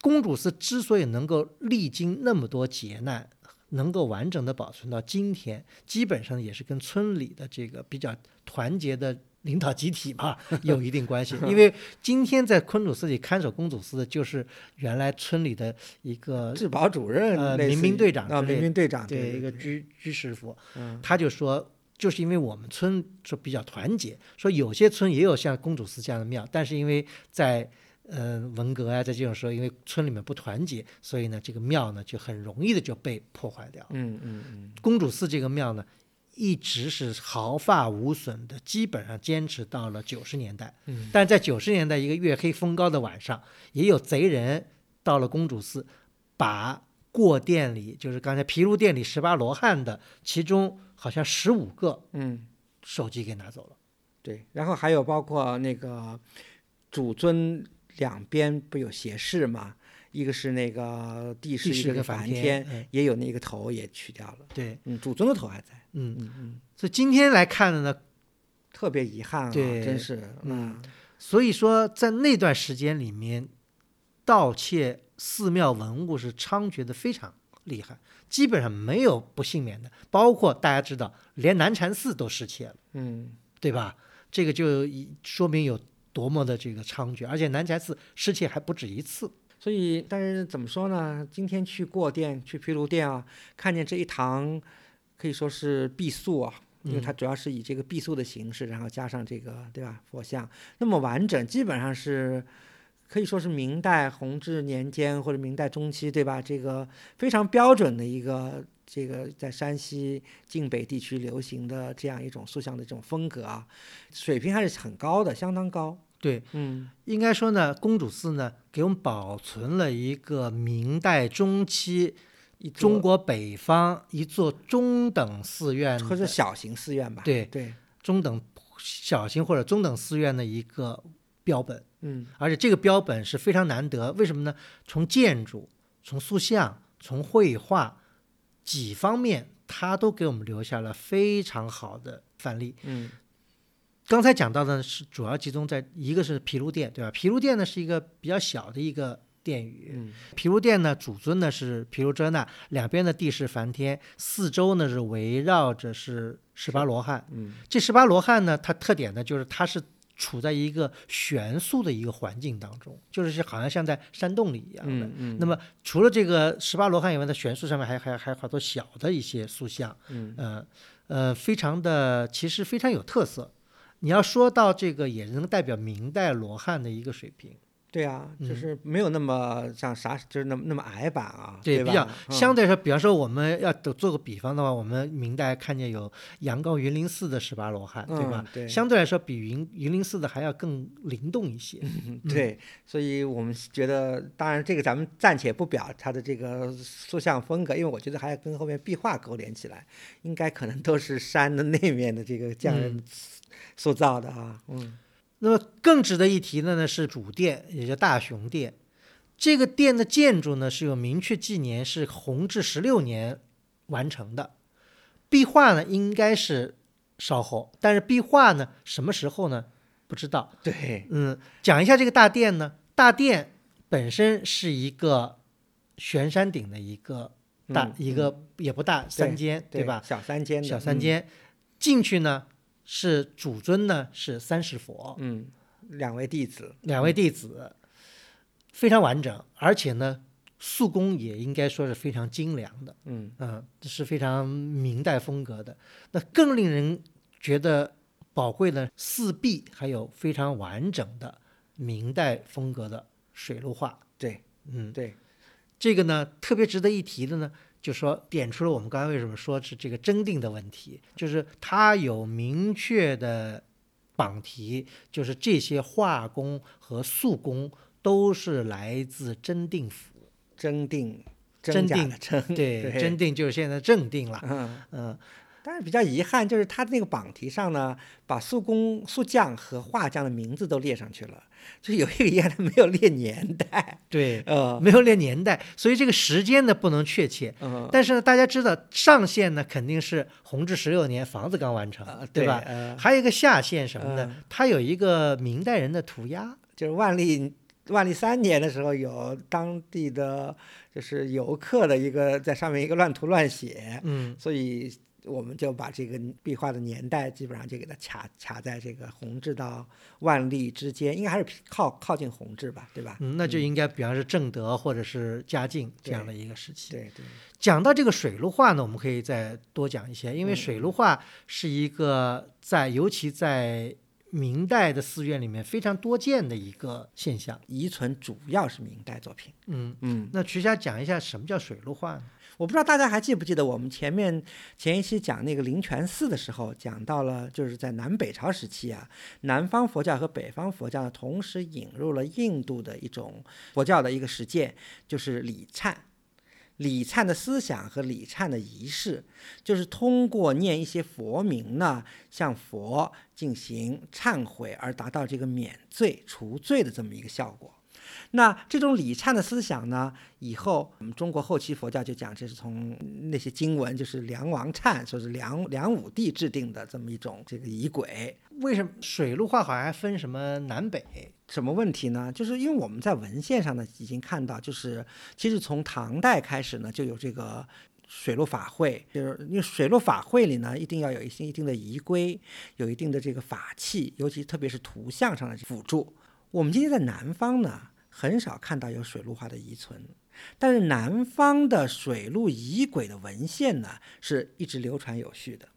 S2: 公主寺之所以能够历经那么多劫难，能够完整的保存到今天，基本上也是跟村里的这个比较团结的领导集体嘛 有一定关系。因为今天在昆主寺里看守公主寺的，就是原来村里的一个
S1: 治保主任
S2: 呃民兵队长
S1: 啊，民兵队长
S2: 对一个居居师傅，
S1: 嗯
S2: 他就说。就是因为我们村说比较团结，说有些村也有像公主寺这样的庙，但是因为在呃文革啊，在这种时候，因为村里面不团结，所以呢，这个庙呢就很容易的就被破坏掉。
S1: 嗯嗯嗯
S2: 公主寺这个庙呢，一直是毫发无损的，基本上坚持到了九十年代。
S1: 嗯，
S2: 但在九十年代一个月黑风高的晚上，也有贼人到了公主寺，把过殿里，就是刚才毗卢殿里十八罗汉的，其中好像十五个
S1: 嗯
S2: 手机给拿走了。
S1: 对，然后还有包括那个主尊两边不有斜视嘛，一个是那个地势，
S2: 地势跟
S1: 一个梵
S2: 梵天嗯
S1: 也有那个头也去掉了。
S2: 对，
S1: 嗯，祖宗的头还在。
S2: 嗯，
S1: 嗯嗯，
S2: 所以今天来看的呢，
S1: 特别遗憾啊，
S2: 对
S1: 真是。
S2: 嗯，所以说在那段时间里面，盗窃寺庙文物是猖獗的非常厉害，基本上没有不幸免的，包括大家知道，连南禅寺都失窃了，
S1: 嗯
S2: 对吧？这个就以说明有多么的这个猖獗，而且南禅寺失窃还不止一次。
S1: 所以，但是怎么说呢？今天去过店，去毗卢殿啊，看见这一堂，可以说是壁塑啊，因为它主要是以这个壁塑的形式，然后加上这个对吧佛像，那么完整，基本上是可以说是明代弘治年间或者明代中期对吧？这个非常标准的一个这个在山西晋北地区流行的这样一种塑像的这种风格啊，水平还是很高的，相当高。
S2: 对，
S1: 嗯
S2: 应该说呢，公主寺呢给我们保存了一个明代中期中国北方一座中等寺院
S1: 或者小型寺院吧。
S2: 对
S1: 对，
S2: 中等小型或者中等寺院的一个标本，
S1: 嗯
S2: 而且这个标本是非常难得。为什么呢？从建筑、从塑像、从绘画几方面，它都给我们留下了非常好的范例。
S1: 嗯
S2: 刚才讲到的是主要集中在一个是毗卢殿，对吧？毗卢殿呢是一个比较小的一个殿宇，
S1: 嗯
S2: 毗卢殿呢，主尊呢是毗卢遮那，两边的地势梵天，四周呢是围绕着是十八罗汉。
S1: 嗯
S2: 这十八罗汉呢，它特点呢就是它是处在一个悬塑的一个环境当中，就是好像像在山洞里一样的。
S1: 嗯嗯，
S2: 那么除了这个十八罗汉以外的悬塑上面还还还有好多小的一些塑像，
S1: 嗯
S2: 呃呃，非常的其实非常有特色。你要说到这个，也能代表明代罗汉的一个水平。
S1: 对啊，就
S2: 嗯
S1: 是没有那么像啥，就是那么那么矮板啊，
S2: 对，
S1: 吧？
S2: 比较
S1: 嗯
S2: 相对来说，比方说我们要都做个比方的话，我们明代看见有阳高云林寺的十八罗汉，对吧？相对来说比云云林寺的还要更灵动一些。
S1: 嗯对，所以我们觉得，当然这个咱们暂且不表它的这个塑像风格，因为我觉得还要跟后面壁画勾连起来，应该可能都是山的那面的这个匠人塑造的啊，嗯
S2: 那么更值得一提的呢是主殿，也叫大雄殿。这个殿的建筑呢是有明确纪年，是弘治十六年完成的。壁画呢应该是稍后，但是壁画呢什么时候呢？不知道。
S1: 对，
S2: 嗯，讲一下这个大殿呢，大殿本身是一个悬山顶的一个大、
S1: 嗯
S2: 一个也不大三间，
S1: 对
S2: 吧？？
S1: 小三间，
S2: 小三间，进去呢是主尊呢是三世佛，
S1: 嗯，嗯，两位弟子，
S2: 两位弟子，非常完整，而且呢塑工也应该说是非常精良的，
S1: 嗯。
S2: 嗯，这是非常明代风格的。那更令人觉得宝贵的四壁，还有非常完整的明代风格的水陆画。
S1: 对
S2: 嗯，
S1: 对，
S2: 这个呢特别值得一提的呢，就说点出了我们刚才为什么说是这个真定的问题，就是它有明确的榜题，就是这些画工和塑工都是来自真定府。
S1: 真定，
S2: 真
S1: 假的
S2: 定
S1: 真，
S2: 对，
S1: 对
S2: 真定就是现在正定了。
S1: 嗯。
S2: 嗯，
S1: 但是比较遗憾，就是他那个榜题上呢，把塑工、塑匠和画匠的名字都列上去了，就有一个遗憾，他没有列年代。
S2: 对，
S1: 呃，
S2: 没有列年代，所以这个时间呢不能确切。
S1: 嗯，
S2: 但是呢，大家知道上限呢肯定是弘治十六年房子刚完成，
S1: 呃
S2: 对吧？
S1: 呃，
S2: 还有一个下限什么呢？
S1: 嗯
S2: 它有一个明代人的涂鸦，
S1: 就是万历万历三年的时候，有当地的就是游客的一个在上面一个乱涂乱写，
S2: 嗯，
S1: 所以我们就把这个壁画的年代基本上就给它卡卡在这个弘治到万历之间，应该还是靠靠近弘治吧，对吧？
S2: 嗯，那就应该比方是正德或者是嘉靖这样的一个时期。
S1: 对对，
S2: 讲到这个水陆画呢，我们可以再多讲一些，因为
S1: 嗯
S2: 水陆画是一个在尤其在明代的寺院里面非常多见的一个现象。
S1: 遗存主要是明代作品。
S2: 嗯，
S1: 嗯，
S2: 那徐霞讲一下什么叫水陆画呢？
S1: 我不知道大家还记不记得我们前面前一期讲那个灵泉寺的时候，讲到了就是在南北朝时期啊，南方佛教和北方佛教呢同时引入了印度的一种佛教的一个实践，就是礼忏。礼忏的思想和礼忏的仪式，就是通过念一些佛名呢，向佛进行忏悔，而达到这个免罪除罪的这么一个效果。那这种礼忏的思想呢，以后我们中国后期佛教就讲，这是从那些经文，就是梁王忏，说是梁梁武帝制定的这么一种这个仪轨。
S2: 为什么水陆画好像还分什么南北？
S1: 什么问题呢？就是因为我们在文献上呢已经看到，就是其实从唐代开始呢就有这个水陆法会，就是因为水陆法会里呢一定要有一些一定的仪规，有一定的这个法器，尤其特别是图像上的辅助。我们今天在南方呢很少看到有水陆画的遗存，但是南方的水陆仪轨的文献呢是一直流传有序的。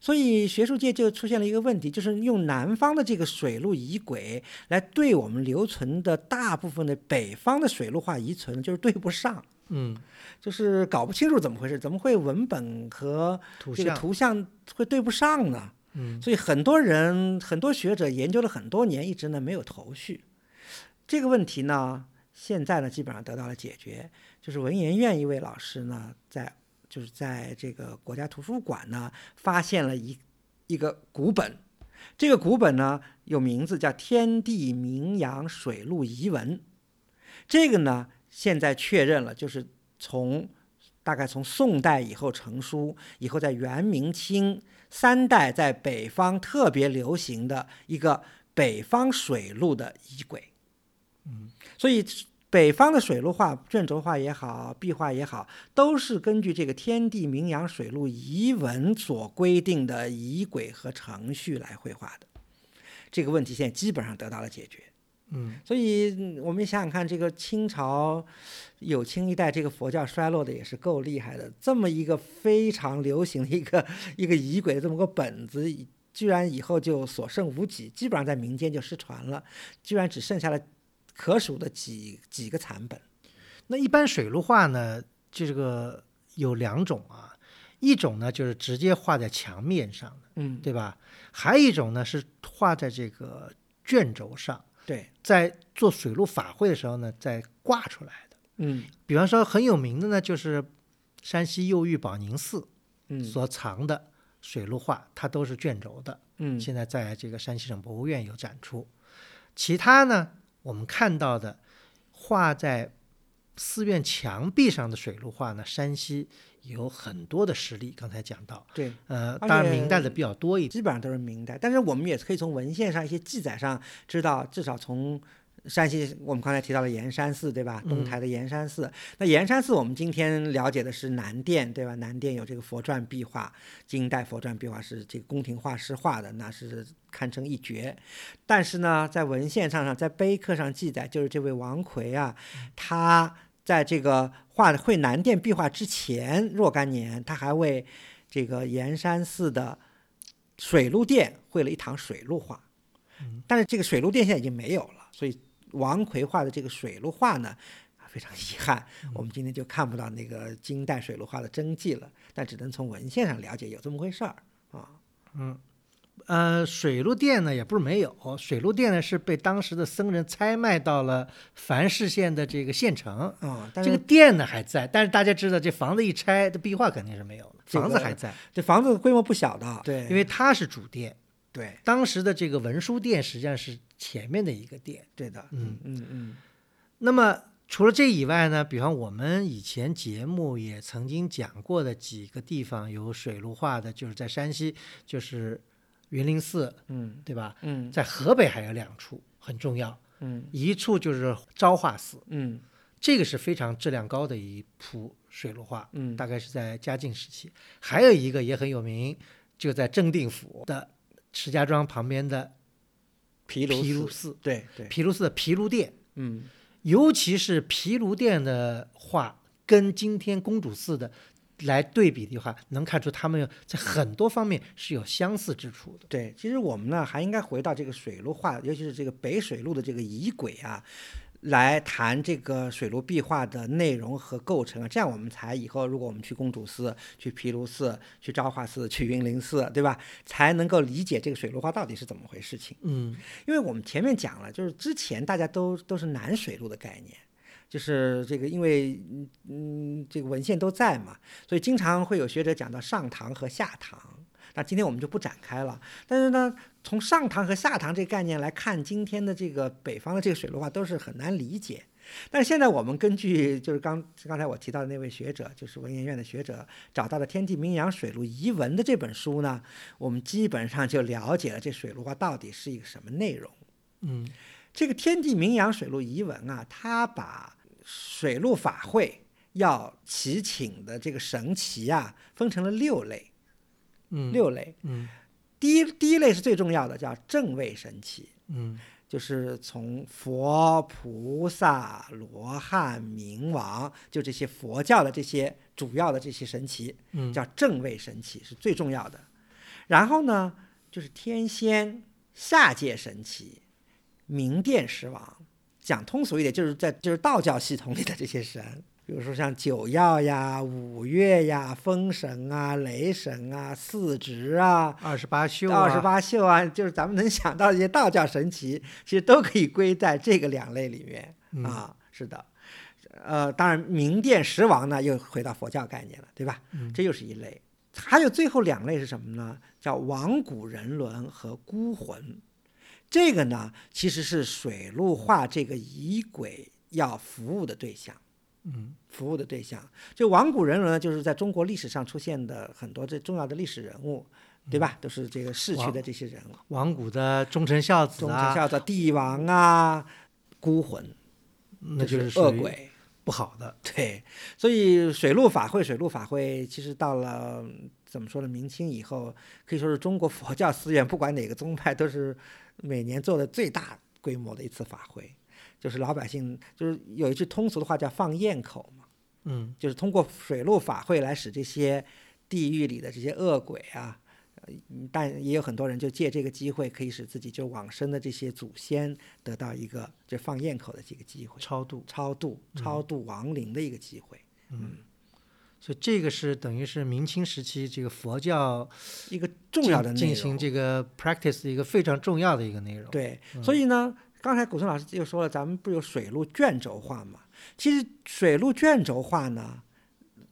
S1: 所以学术界就出现了一个问题，就是用南方的这个水陆仪轨来对我们留存的大部分的北方的水陆画遗存，就是对不上，
S2: 嗯，
S1: 就是搞不清楚怎么回事，怎么会文本和这个
S2: 图像，
S1: 图像会对不上呢？
S2: 嗯，
S1: 所以很多人、很多学者研究了很多年，一直呢没有头绪。这个问题呢，现在呢基本上得到了解决，就是文研院一位老师呢，在就是在这个国家图书馆呢发现了一一个古本，这个古本呢有名字叫《天地名扬水陆遗文》，这个呢现在确认了，就是从大概从宋代以后成书，以后在元明清三代在北方特别流行的一个北方水陆的仪轨。嗯，所以北方的水陆画，卷轴画也好，壁画也好，都是根据这个天地名扬水陆遗文所规定的仪轨和程序来绘画的。这个问题现在基本上得到了解决。
S2: 嗯，
S1: 所以嗯我们想想看，这个清朝有清一代，这个佛教衰落的也是够厉害的。这么一个非常流行的一个一个仪轨的这么个本子，居然以后就所剩无几，基本上在民间就失传了，居然只剩下了可数的几几个残本。
S2: 那一般水陆画呢，这个有两种啊，一种呢就是直接画在墙面上的，
S1: 嗯，
S2: 对吧？还有一种呢是画在这个卷轴上，
S1: 对，
S2: 在做水陆法会的时候呢再挂出来的。
S1: 嗯
S2: 比方说很有名的呢，就是山西右玉宝宁寺
S1: 嗯
S2: 所藏的水陆画，它都是卷轴的。
S1: 嗯
S2: 现在在这个山西省博物院有展出。其他呢，我们看到的画在寺院墙壁上的水陆画呢，山西有很多的实例。刚才讲到，
S1: 对，
S2: 呃，当然明代的比较多一点。
S1: 基本上都是明代，但是我们也可以从文献上一些记载上知道，至少从山西，我们刚才提到了盐山寺，对吧？东台的盐山寺，那盐山寺我们今天了解的是南殿，对吧？南殿有这个佛传壁画，金代佛传壁画是这个宫廷画师画的，那是堪称一绝。但是呢，在文献上上，在碑刻上记载，就是这位王奎啊，他在这个画绘南殿壁画之前若干年，他还为这个盐山寺的水陆殿绘了一堂水陆画，但是这个水陆殿现在已经没有了，所以王奎画的这个水陆画呢，啊非常遗憾，我们今天就看不到那个金代水陆画的真迹了，但只能从文献上了解有这么回事儿啊。
S2: 嗯呃，水陆殿呢也不是没有，水陆殿呢是被当时的僧人拆卖到了樊氏县的这个县城。
S1: 啊，但
S2: 这个
S1: 是
S2: 殿呢还在，但是大家知道，这房子一拆，这壁画肯定是没有了，房子还在，
S1: 这房子规模不小的，对，
S2: 因为它是主殿。
S1: 对
S2: 当时的这个文殊殿实际上是前面的一个点。
S1: 对的，
S2: 嗯。
S1: 嗯。嗯
S2: 那么除了这以外呢，比方我们以前节目也曾经讲过的几个地方有水陆画的，就是在山西，就是云林寺，
S1: 嗯。
S2: 对吧？
S1: 嗯。
S2: 在河北还有两处很重要，
S1: 嗯。
S2: 一处就是昭化寺，
S1: 嗯。
S2: 这个是非常质量高的一幅水陆画，
S1: 嗯。
S2: 大概是在嘉靖时期。还有一个也很有名，就在正定府的石家庄旁边的
S1: 毗卢寺，
S2: 毗卢寺，
S1: 对对，
S2: 毗卢寺的毗卢殿，
S1: 嗯。
S2: 尤其是毗卢殿的画跟今天公主寺的来对比的话，能看出他们在很多方面是有相似之处的。
S1: 对，其实我们呢还应该回到这个水陆画，尤其是这个北水路的这个仪轨啊，来谈这个水陆壁画的内容和构成啊，这样我们才以后如果我们去公主寺、去毗卢寺、去昭化寺、去云林寺，对吧？才能够理解这个水陆画到底是怎么回事情。
S2: 嗯
S1: 因为我们前面讲了，就是之前大家都都是南水路的概念，就是这个因为嗯嗯这个文献都在嘛，所以经常会有学者讲到上唐和下唐。那今天我们就不展开了。但是呢，从上唐和下唐这个概念来看，今天的这个北方的这个水陆画都是很难理解。但是现在我们根据就是刚刚才我提到的那位学者，就是文研院的学者找到的《天地名扬水陆遗文》的这本书呢，我们基本上就了解了这水陆画到底是一个什么内容。
S2: 嗯
S1: 这个《天地名扬水陆遗文》啊，它把水陆法会要祈请的这个神奇啊，分成了六类。
S2: 嗯
S1: 六类，
S2: 嗯
S1: 第一第一类是最重要的，叫正位神奇，
S2: 嗯
S1: 就是从佛、菩萨、罗汉、明王，就这些佛教的这些主要的这些神奇，
S2: 嗯
S1: 叫正位神奇是最重要的。然后呢，就是天仙、下界神奇、明殿十王。讲通俗一点，就是在就是道教系统里的这些神，比如说像九曜呀、五岳呀、风神啊、雷神啊、四值啊、
S2: 二十八宿啊，
S1: 二十八宿啊，就是咱们能想到的一些道教神奇，其实都可以归在这个两类里面、
S2: 嗯
S1: 啊。是的，呃，当然明殿十王呢，又回到佛教概念了，对吧？
S2: 嗯
S1: 这又是一类。还有最后两类是什么呢？叫亡古人伦和孤魂。这个呢，其实是水陆画这个仪轨要服务的对象。
S2: 嗯
S1: 服务的对象。就亡古人伦呢，就是在中国历史上出现的很多这重要的历史人物，对吧？都是这个逝去的这些人物，
S2: 王古的忠臣孝子
S1: 忠臣
S2: 啊，
S1: 孝子、帝王啊，孤魂，
S2: 那
S1: 就
S2: 就是
S1: 恶鬼。
S2: 不好的。
S1: 对，所以水陆法会，水陆法会其实到了怎么说呢？明清以后，可以说是中国佛教寺院不管哪个宗派都是每年做的最大规模的一次法会，就是老百姓就是有一句通俗的话叫放焰口嘛。
S2: 嗯
S1: 就是通过水陆法会来使这些地狱里的这些恶鬼啊，呃但也有很多人就借这个机会，可以使自己就往生的这些祖先得到一个就放焰口的这个机会，
S2: 超度，
S1: 超度超度亡灵的一个机会，嗯
S2: 所以这个是等于是明清时期这个佛教
S1: 一个重要的内
S2: 进
S1: 容。
S2: 进行这个 practice 的一个非常重要的一个内容。
S1: 对，所以呢，刚才古村老师又说了，咱们不是有水陆卷轴画吗？其实水陆卷轴画呢，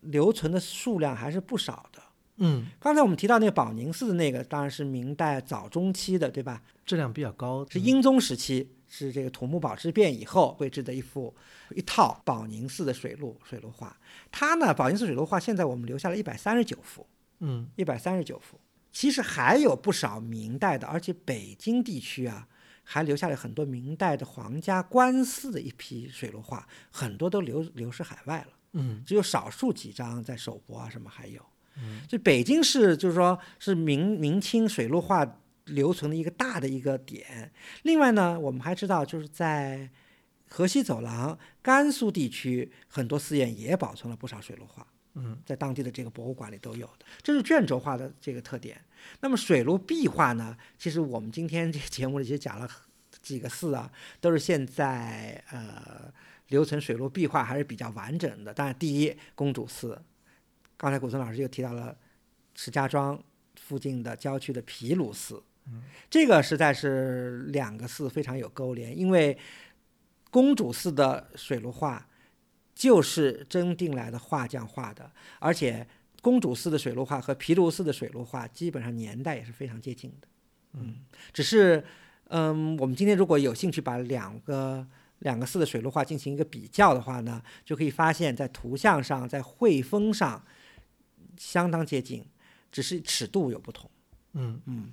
S1: 留存的数量还是不少的。
S2: 嗯，
S1: 刚才我们提到那个宝宁寺的那个，当然是明代早中期的，对吧？
S2: 质量比较高，
S1: 是英宗时期，是这个土木堡之变以后绘制的一幅一套宝宁寺的水陆水陆画。它呢，宝宁寺水陆画现在我们留下了一百三十九幅，
S2: 嗯
S1: 一百三十九幅。其实还有不少明代的，而且北京地区啊，还留下了很多明代的皇家官司的一批水陆画，很多都流流失海外了。
S2: 嗯
S1: 只有少数几张在首博啊什么还有。所以北京市就是说是明明清水陆画留存的一个大的一个点。另外呢，我们还知道就是在河西走廊、甘肃地区很多寺院也保存了不少水陆画。
S2: 嗯，
S1: 在当地的这个博物馆里都有的，这是卷轴画的这个特点。那么水陆壁画呢？其实我们今天这个节目里其实讲了几个寺啊，都是现在呃留存水陆壁画还是比较完整的。当然，第一公主寺，刚才古村老师又提到了石家庄附近的郊区的毗卢寺，这个实在是两个寺非常有勾连，因为公主寺的水陆画就是真定来的画匠画的，而且公主寺的水陆画和毗卢寺的水陆画基本上年代也是非常接近的。嗯，只是嗯，我们今天如果有兴趣把两个两个寺的水陆画进行一个比较的话呢，就可以发现，在图像上，在绘风上相当接近，只是尺度有不同。
S2: 嗯
S1: 嗯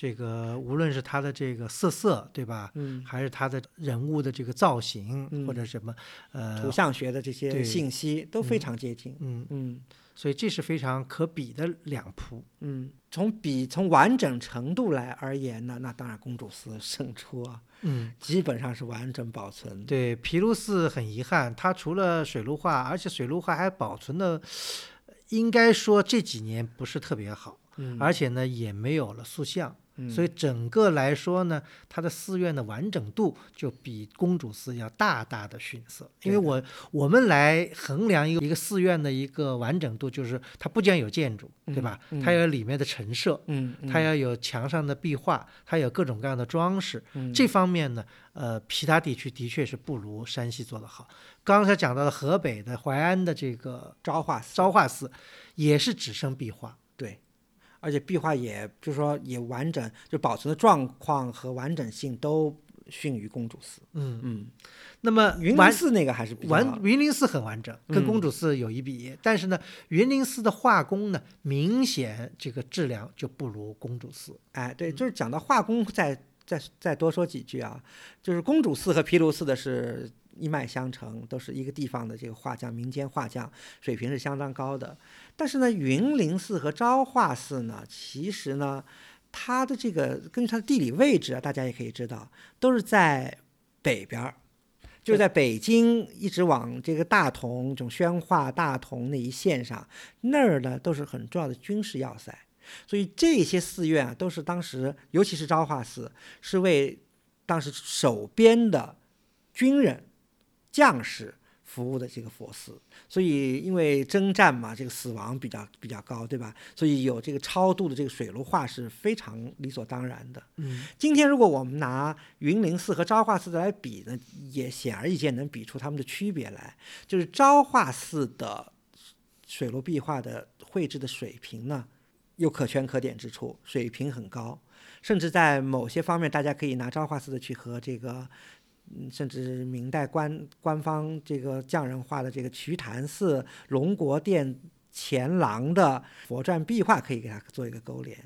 S2: 这个无论是它的这个色色，对吧？
S1: 嗯，
S2: 还是它的人物的这个造型，
S1: 嗯
S2: 或者什么，呃
S1: 图，像学的这些信息都非常接近。
S2: 嗯，
S1: 嗯
S2: 所以这是非常可比的两幅。
S1: 嗯，从比从完整程度来而言呢，那当然公主寺胜出啊，
S2: 嗯，
S1: 基本上是完整保存。
S2: 对，毗卢寺很遗憾，它除了水陆画，而且水陆画还保存的，应该说这几年不是特别好，
S1: 嗯，
S2: 而且呢也没有了塑像。
S1: 嗯
S2: 所以整个来说呢，它的寺院的完整度就比公主寺要大大的逊色。因为我我们来衡量一个一个寺院的一个完整度，就是它不仅有建筑，对吧？
S1: 嗯
S2: 它要有里面的陈设，它要有墙上的壁画，它有各种各样的装饰。
S1: 嗯
S2: 这方面呢，呃，其他地区的确是不如山西做得好。刚才讲到了河北的淮安的这个
S1: 昭化寺
S2: 昭化寺，也是只剩壁画。
S1: 对，而且壁画也就是说也完整，就保存的状况和完整性都逊于公主寺。
S2: 嗯，
S1: 嗯，
S2: 那么
S1: 云林寺那个还是比较
S2: 完云林寺很完整，跟
S1: 嗯
S2: 公主寺有一比一，但是呢，云林寺的画工呢，明显这个质量就不如公主寺。
S1: 哎，对，就是讲到画工再，再再多说几句啊，就是公主寺和毗卢寺的是一脉相承，都是一个地方的这个画匠，民间画匠水平是相当高的。但是呢，云林寺和昭化寺呢，其实呢，它的这个根据它的地理位置啊，大家也可以知道，都是在北边儿。就是在北京一直往这个大同、这种宣化、大同那一线上，那儿呢都是很重要的军事要塞。所以这些寺院啊，都是当时，尤其是昭化寺，是为当时守边的军人、将士服务的这个佛寺。所以因为征战嘛，这个死亡比较比较高，对吧？所以有这个超度的这个水陆画是非常理所当然的。
S2: 嗯，
S1: 今天如果我们拿云林寺和昭化寺来比呢，也显而易见能比出它们的区别来。就是昭化寺的水陆壁画的绘制的水平呢，有可圈可点之处，水平很高，甚至在某些方面，大家可以拿昭化寺的去和这个。嗯，甚至明代官官方这个匠人画的这个瞿昙寺、龙国殿前廊的佛传壁画，可以给它做一个勾连。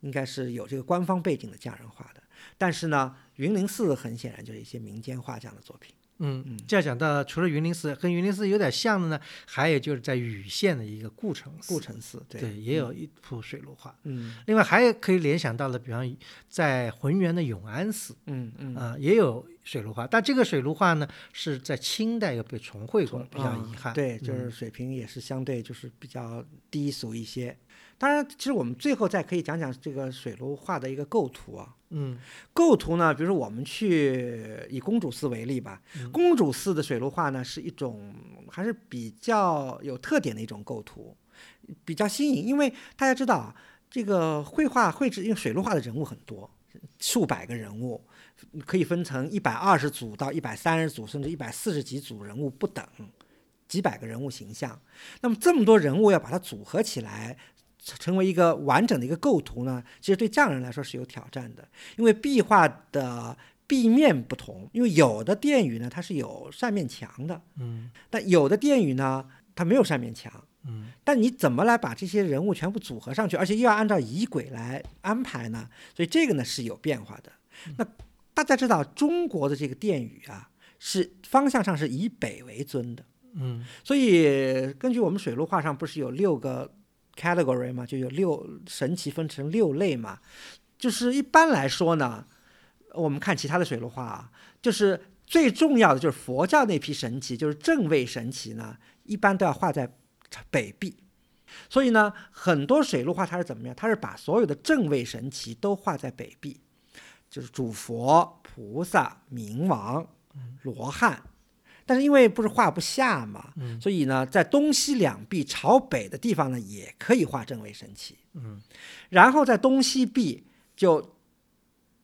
S1: 应该是有这个官方背景的匠人画的。但是呢，云林寺很显然就是一些民间画匠的作品。
S2: 嗯，这样讲到，除了云林寺，跟云林寺有点像的呢，还有就是在禹县的一个故城寺，
S1: 顾城寺，对，
S2: 对，也有一幅水陆画。
S1: 嗯
S2: 另外还有可以联想到的，比方在浑源的永安寺
S1: 嗯嗯，
S2: 啊、也有水陆画，但这个水陆画呢是在清代又被重绘过，比较
S1: 啊
S2: 遗憾。
S1: 对，就
S2: 嗯
S1: 是水平也是相对就是比较低俗一些。当然，其实我们最后再可以讲讲这个水陆画的一个构图啊。
S2: 嗯
S1: 构图呢，比如说我们去以公主寺为例吧，公主寺的水陆画呢是一种还是比较有特点的一种构图，比较新颖。因为大家知道啊，这个绘画绘制，因为水陆画的人物很多，数百个人物，可以分成一百二十组到一百三十组，甚至一百四十几组人物不等，几百个人物形象。那么这么多人物要把它组合起来。成为一个完整的一个构图呢，其实对匠人来说是有挑战的，因为壁画的壁面不同，因为有的殿宇呢它是有扇面墙的，
S2: 嗯
S1: 但有的殿宇呢它没有扇面墙，
S2: 嗯
S1: 但你怎么来把这些人物全部组合上去，而且又要按照仪轨来安排呢？所以这个呢是有变化的。那大家知道中国的这个殿宇啊，是方向上是以北为尊的，
S2: 嗯
S1: 所以根据我们水陆画上不是有六个 category 嘛，就有六神奇分成六类嘛。就是一般来说呢，我们看其他的水陆画啊，就是最重要的就是佛教那批神奇，就是正位神奇呢，一般都要画在北壁。所以呢，很多水陆画它是怎么样？它是把所有的正位神奇都画在北壁，就是主佛、菩萨、明王、罗汉。但是因为不是画不下嘛，
S2: 嗯
S1: 所以呢，在东西两壁朝北的地方呢，也可以画正位神奇。
S2: 嗯，
S1: 然后在东西壁就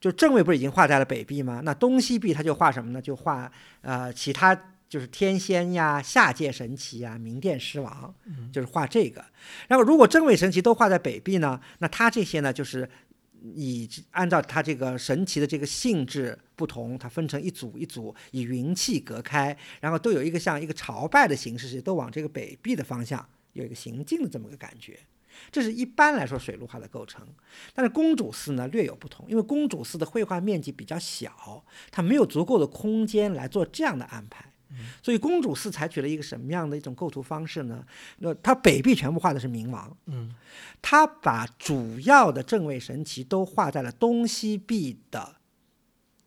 S1: 就正位不是已经画在了北壁吗？那东西壁它就画什么呢？就画呃其他就是天仙呀、下界神奇呀、明殿狮王，就是画这个。然后如果正位神奇都画在北壁呢，那它这些呢就是。以按照它这个神奇的这个性质不同，它分成一组一组，以云气隔开，然后都有一个像一个朝拜的形式，是都往这个北壁的方向有一个行进的这么个感觉。这是一般来说水陆画的构成，但是公主寺呢略有不同，因为公主寺的绘画面积比较小，它没有足够的空间来做这样的安排，所以公主寺采取了一个什么样的一种构图方式呢？那它北壁全部画的是冥王，
S2: 嗯。
S1: 它把主要的正位神祇都画在了东西壁的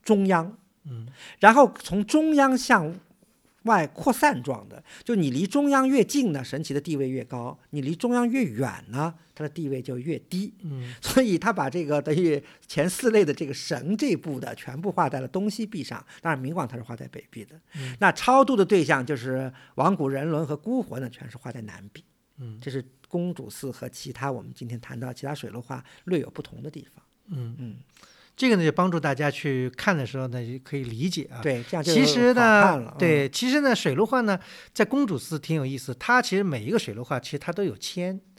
S1: 中央，
S2: 嗯。
S1: 然后从中央向外扩散状的，就你离中央越近呢，神奇的地位越高；你离中央越远呢，它的地位就越低。
S2: 嗯
S1: 所以他把这个等于前四类的这个神这部的全部画在了东西壁上，当然明广它是画在北壁的。
S2: 嗯
S1: 那超度的对象就是王古人伦和孤魂呢，全是画在南壁。
S2: 嗯
S1: 这是公主寺和其他我们今天谈到其他水陆画略有不同的地方。
S2: 嗯
S1: 嗯，
S2: 这个呢就帮助大家去看的时候呢，就可以理解啊。
S1: 对，这样就
S2: 其实呢对，其实呢，水陆画呢，在公主寺挺有意思。它其实每一个水陆画，其实它都有签，
S1: 哎，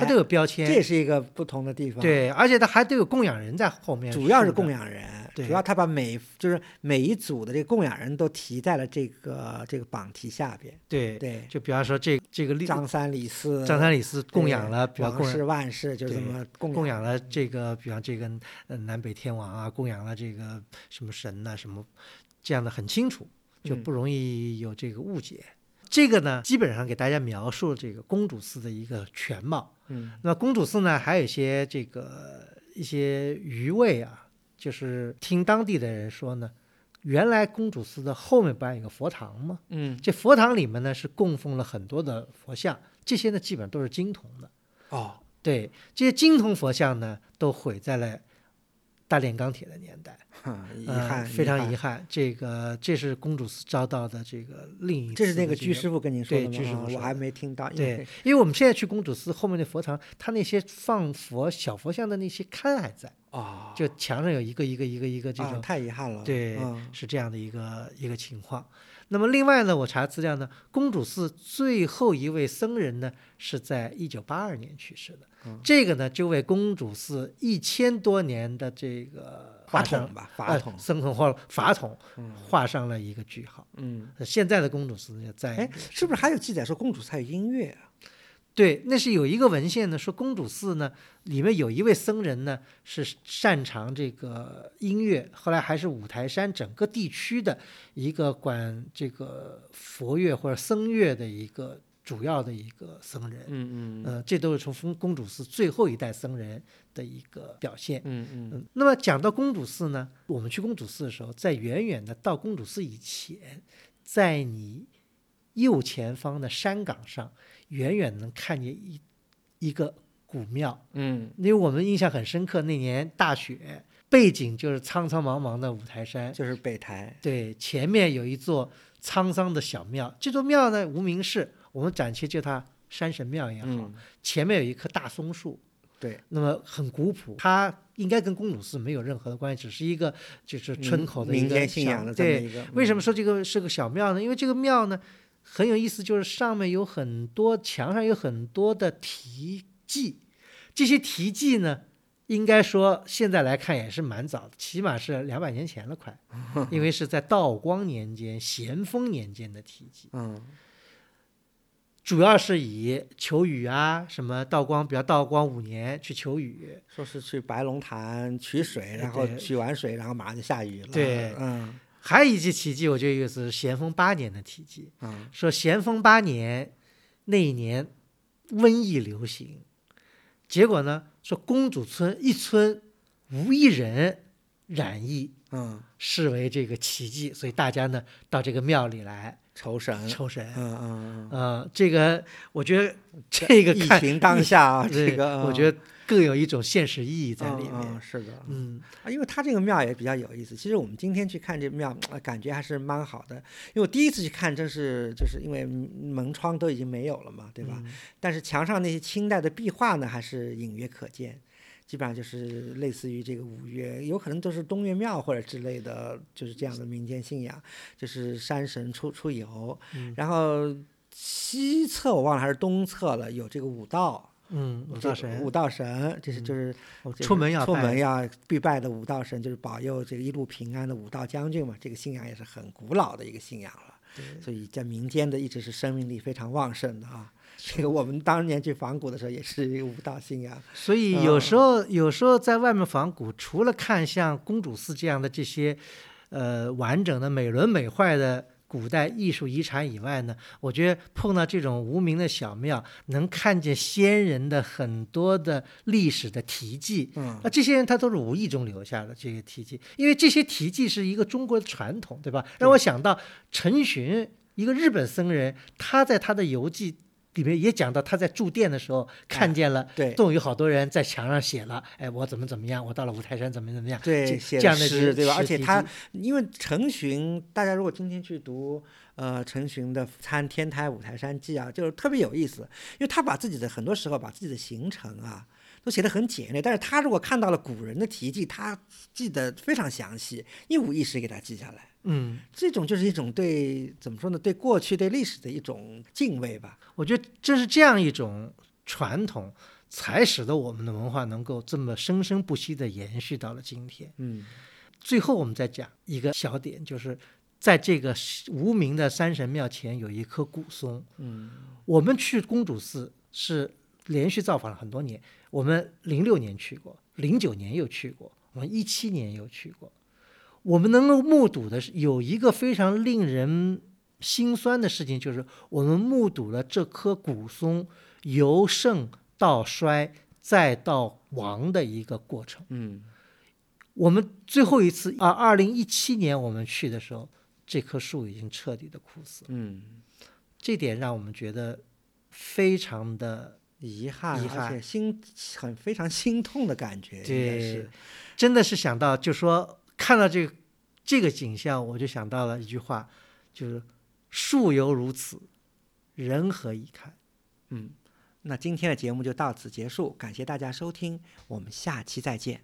S2: 它都有标签
S1: 这
S2: 签。
S1: 也是一个不同的地方。，
S2: 对，而且它还都有供养人在后面，
S1: 主要是供养人，
S2: 对
S1: 主要他把每就是每一组的这个供养人都提在了这个这个榜题下边。
S2: 对，
S1: 对，
S2: 就比方说这这个立
S1: 张三李四，
S2: 张三李四供养了，比方
S1: 王
S2: 供养
S1: 氏万氏，就是
S2: 什
S1: 么供
S2: 供养了这个，比方这个呃南北天王啊，供养了这个什么神呐、什么这样的很清楚，就
S1: 嗯
S2: 不容易有这个误解。这个呢，基本上给大家描述了这个公主寺的一个全貌。
S1: 嗯
S2: 那公主寺呢，还有一些这个一些余味啊，就是听当地的人说呢，原来公主寺的后面不还有个佛堂吗？
S1: 嗯
S2: 这佛堂里面呢是供奉了很多的佛像，这些呢基本上都是金铜的。
S1: 哦
S2: 对，这些金铜佛像呢，都毁在了大炼钢铁的年代，
S1: 哼 遗
S2: 呃
S1: 憾，
S2: 非常遗
S1: 憾。
S2: 憾。这个这是公主寺遭到的这个另一次
S1: 这是那个居师傅跟您说的吗？
S2: 对居师傅
S1: 我还没听到。
S2: 对，因为我们现在去公主寺后面的佛堂，它那些放佛小佛像的那些龛还在，
S1: 哦，
S2: 就墙上有一个一个一个一个这
S1: 啊
S2: 种，
S1: 太遗憾了。
S2: 对，
S1: 嗯
S2: 是这样的一个一个情况。那么另外呢，我查资料呢，公主寺最后一位僧人呢是在一九八二年去世的，
S1: 嗯
S2: 这个呢就为公主寺一千多年的这个
S1: 法
S2: 画上
S1: 统吧，法
S2: 呃
S1: 统。
S2: 僧统或法统
S1: 嗯
S2: 画上了一个句号。
S1: 嗯，
S2: 现在的公主寺呢，在
S1: 哎，是不是还有记载说公主才有音乐啊？
S2: 对，那是有一个文献呢，说公主寺呢里面有一位僧人呢是擅长这个音乐，后来还是五台山整个地区的一个管这个佛乐或者僧乐的一个主要的一个僧人。
S1: 嗯嗯
S2: 呃，这都是从公公主寺最后一代僧人的一个表现。
S1: 嗯嗯
S2: 嗯，那么讲到公主寺呢，我们去公主寺的时候，在远远的到公主寺以前，在你右前方的山岗上，远远能看见一一个古庙，
S1: 嗯。
S2: 因为我们印象很深刻，那年大雪，背景就是苍苍茫茫的五台山，
S1: 就是北台，
S2: 对，前面有一座沧桑的小庙，这座庙呢无名氏，我们暂且叫它山神庙也好，
S1: 嗯，
S2: 前面有一棵大松树，
S1: 对，
S2: 那么很古朴，它应该跟公主寺没有任何的关系，只是一个就是村口的一
S1: 民
S2: 个民
S1: 间信仰的这么
S2: 对，
S1: 一个，
S2: 为什？
S1: 么
S2: 说这个是个小庙呢？因为这个庙呢很有意思，就是上面有很多墙上有很多的题记，这些题记呢，应该说现在来看也是蛮早的，起码是两百年前了快，因为是在道光年间、咸丰年间的题记，
S1: 嗯。
S2: 主要是以求雨啊，什么道光，比如道光五年去求雨，
S1: 说是去白龙潭取水，然后取完水，然后马上就下雨了。
S2: 对。
S1: 嗯
S2: 还有一记奇迹，我觉得有意思是咸丰八年的奇迹。
S1: 嗯
S2: 说咸丰八年那一年瘟疫流行，结果呢说公主村一村无一人染疫，
S1: 嗯，
S2: 视为这个奇迹，所以大家呢到这个庙里来
S1: 酬神。
S2: 抽神。
S1: 嗯嗯嗯，
S2: 呃，这个我觉得这个看
S1: 疫情当下啊，这个
S2: 我觉得更有一种现实意义在里面。
S1: 是的，
S2: 嗯
S1: 啊，因为它这个庙也比较有意思。其实我们今天去看这庙，呃感觉还是蛮好的。因为我第一次去看，正是就是因为门窗都已经没有了嘛，对吧？
S2: 嗯
S1: 但是墙上那些清代的壁画呢，还是隐约可见。基本上就是类似于这个五岳，有可能都是东岳庙或者之类的，就是这样的民间信仰，就是山神出出游。
S2: 嗯
S1: 然后西侧我忘了还是东侧了，有这个武道，
S2: 嗯，武
S1: 这个
S2: 道神
S1: 五道神，这是就是
S2: 哦
S1: 就是
S2: 出门要拜
S1: 出门要必拜的五道神，就是保佑这个一路平安的武道将军嘛。这个信仰也是很古老的一个信仰了，所以在民间的一直是生命力非常旺盛的啊。这个我们当年去仿古的时候也是一个武道信仰，
S2: 所以有时候，有时候在外面仿古，除了看像公主寺这样的这些，呃，完整的美轮美奂的古代艺术遗产以外呢，我觉得碰到这种无名的小庙，能看见先人的很多的历史的题记。
S1: 嗯
S2: 那这些人他都是无意中留下的这些题记，因为这些题记是一个中国的传统，对吧？让我想到陈寻，一个日本僧人，他在他的游记。里面也讲到他在住店的时候看见了
S1: 对
S2: 总有好多人在墙上写了，哎，我怎么怎么样，我到了五台山怎么怎么样，
S1: 对，
S2: 这样的
S1: 诗对吧？而且他因为陈寻，大家如果今天去读呃陈寻的《参天台五台山记》啊，就是特别有意思，因为他把自己的很多时候把自己的行程啊都写得很简略，但是他如果看到了古人的题记，他记得非常详细，一五一十给他记下来。
S2: 嗯，
S1: 这种就是一种对怎么说呢？对过去、对历史的一种敬畏吧。
S2: 我觉得正是这样一种传统，才使得我们的文化能够这么生生不息地延续到了今天。
S1: 嗯
S2: 最后我们再讲一个小点，就是在这个无名的山神庙前有一棵古松。
S1: 嗯
S2: 我们去公主寺是连续造访了很多年，我们零六年去过，零九年又去过，我们一七年又去过。我们能够目睹的是有一个非常令人心酸的事情，就是我们目睹了这棵古松由盛到衰再到亡的一个过程。
S1: 嗯
S2: 我们最后一次啊，二零一七年我们去的时候，这棵树已经彻底的枯死了。
S1: 嗯，
S2: 这点让我们觉得非常的
S1: 遗憾，而
S2: 遗憾
S1: 且心很非常心痛的感觉，应该
S2: 对
S1: 是。，
S2: 真的是想到，就说看到这个这个景象，我就想到了一句话，就是“树犹如此，人何以堪
S1: 嗯，那今天的节目就到此结束，感谢大家收听，我们下期再见。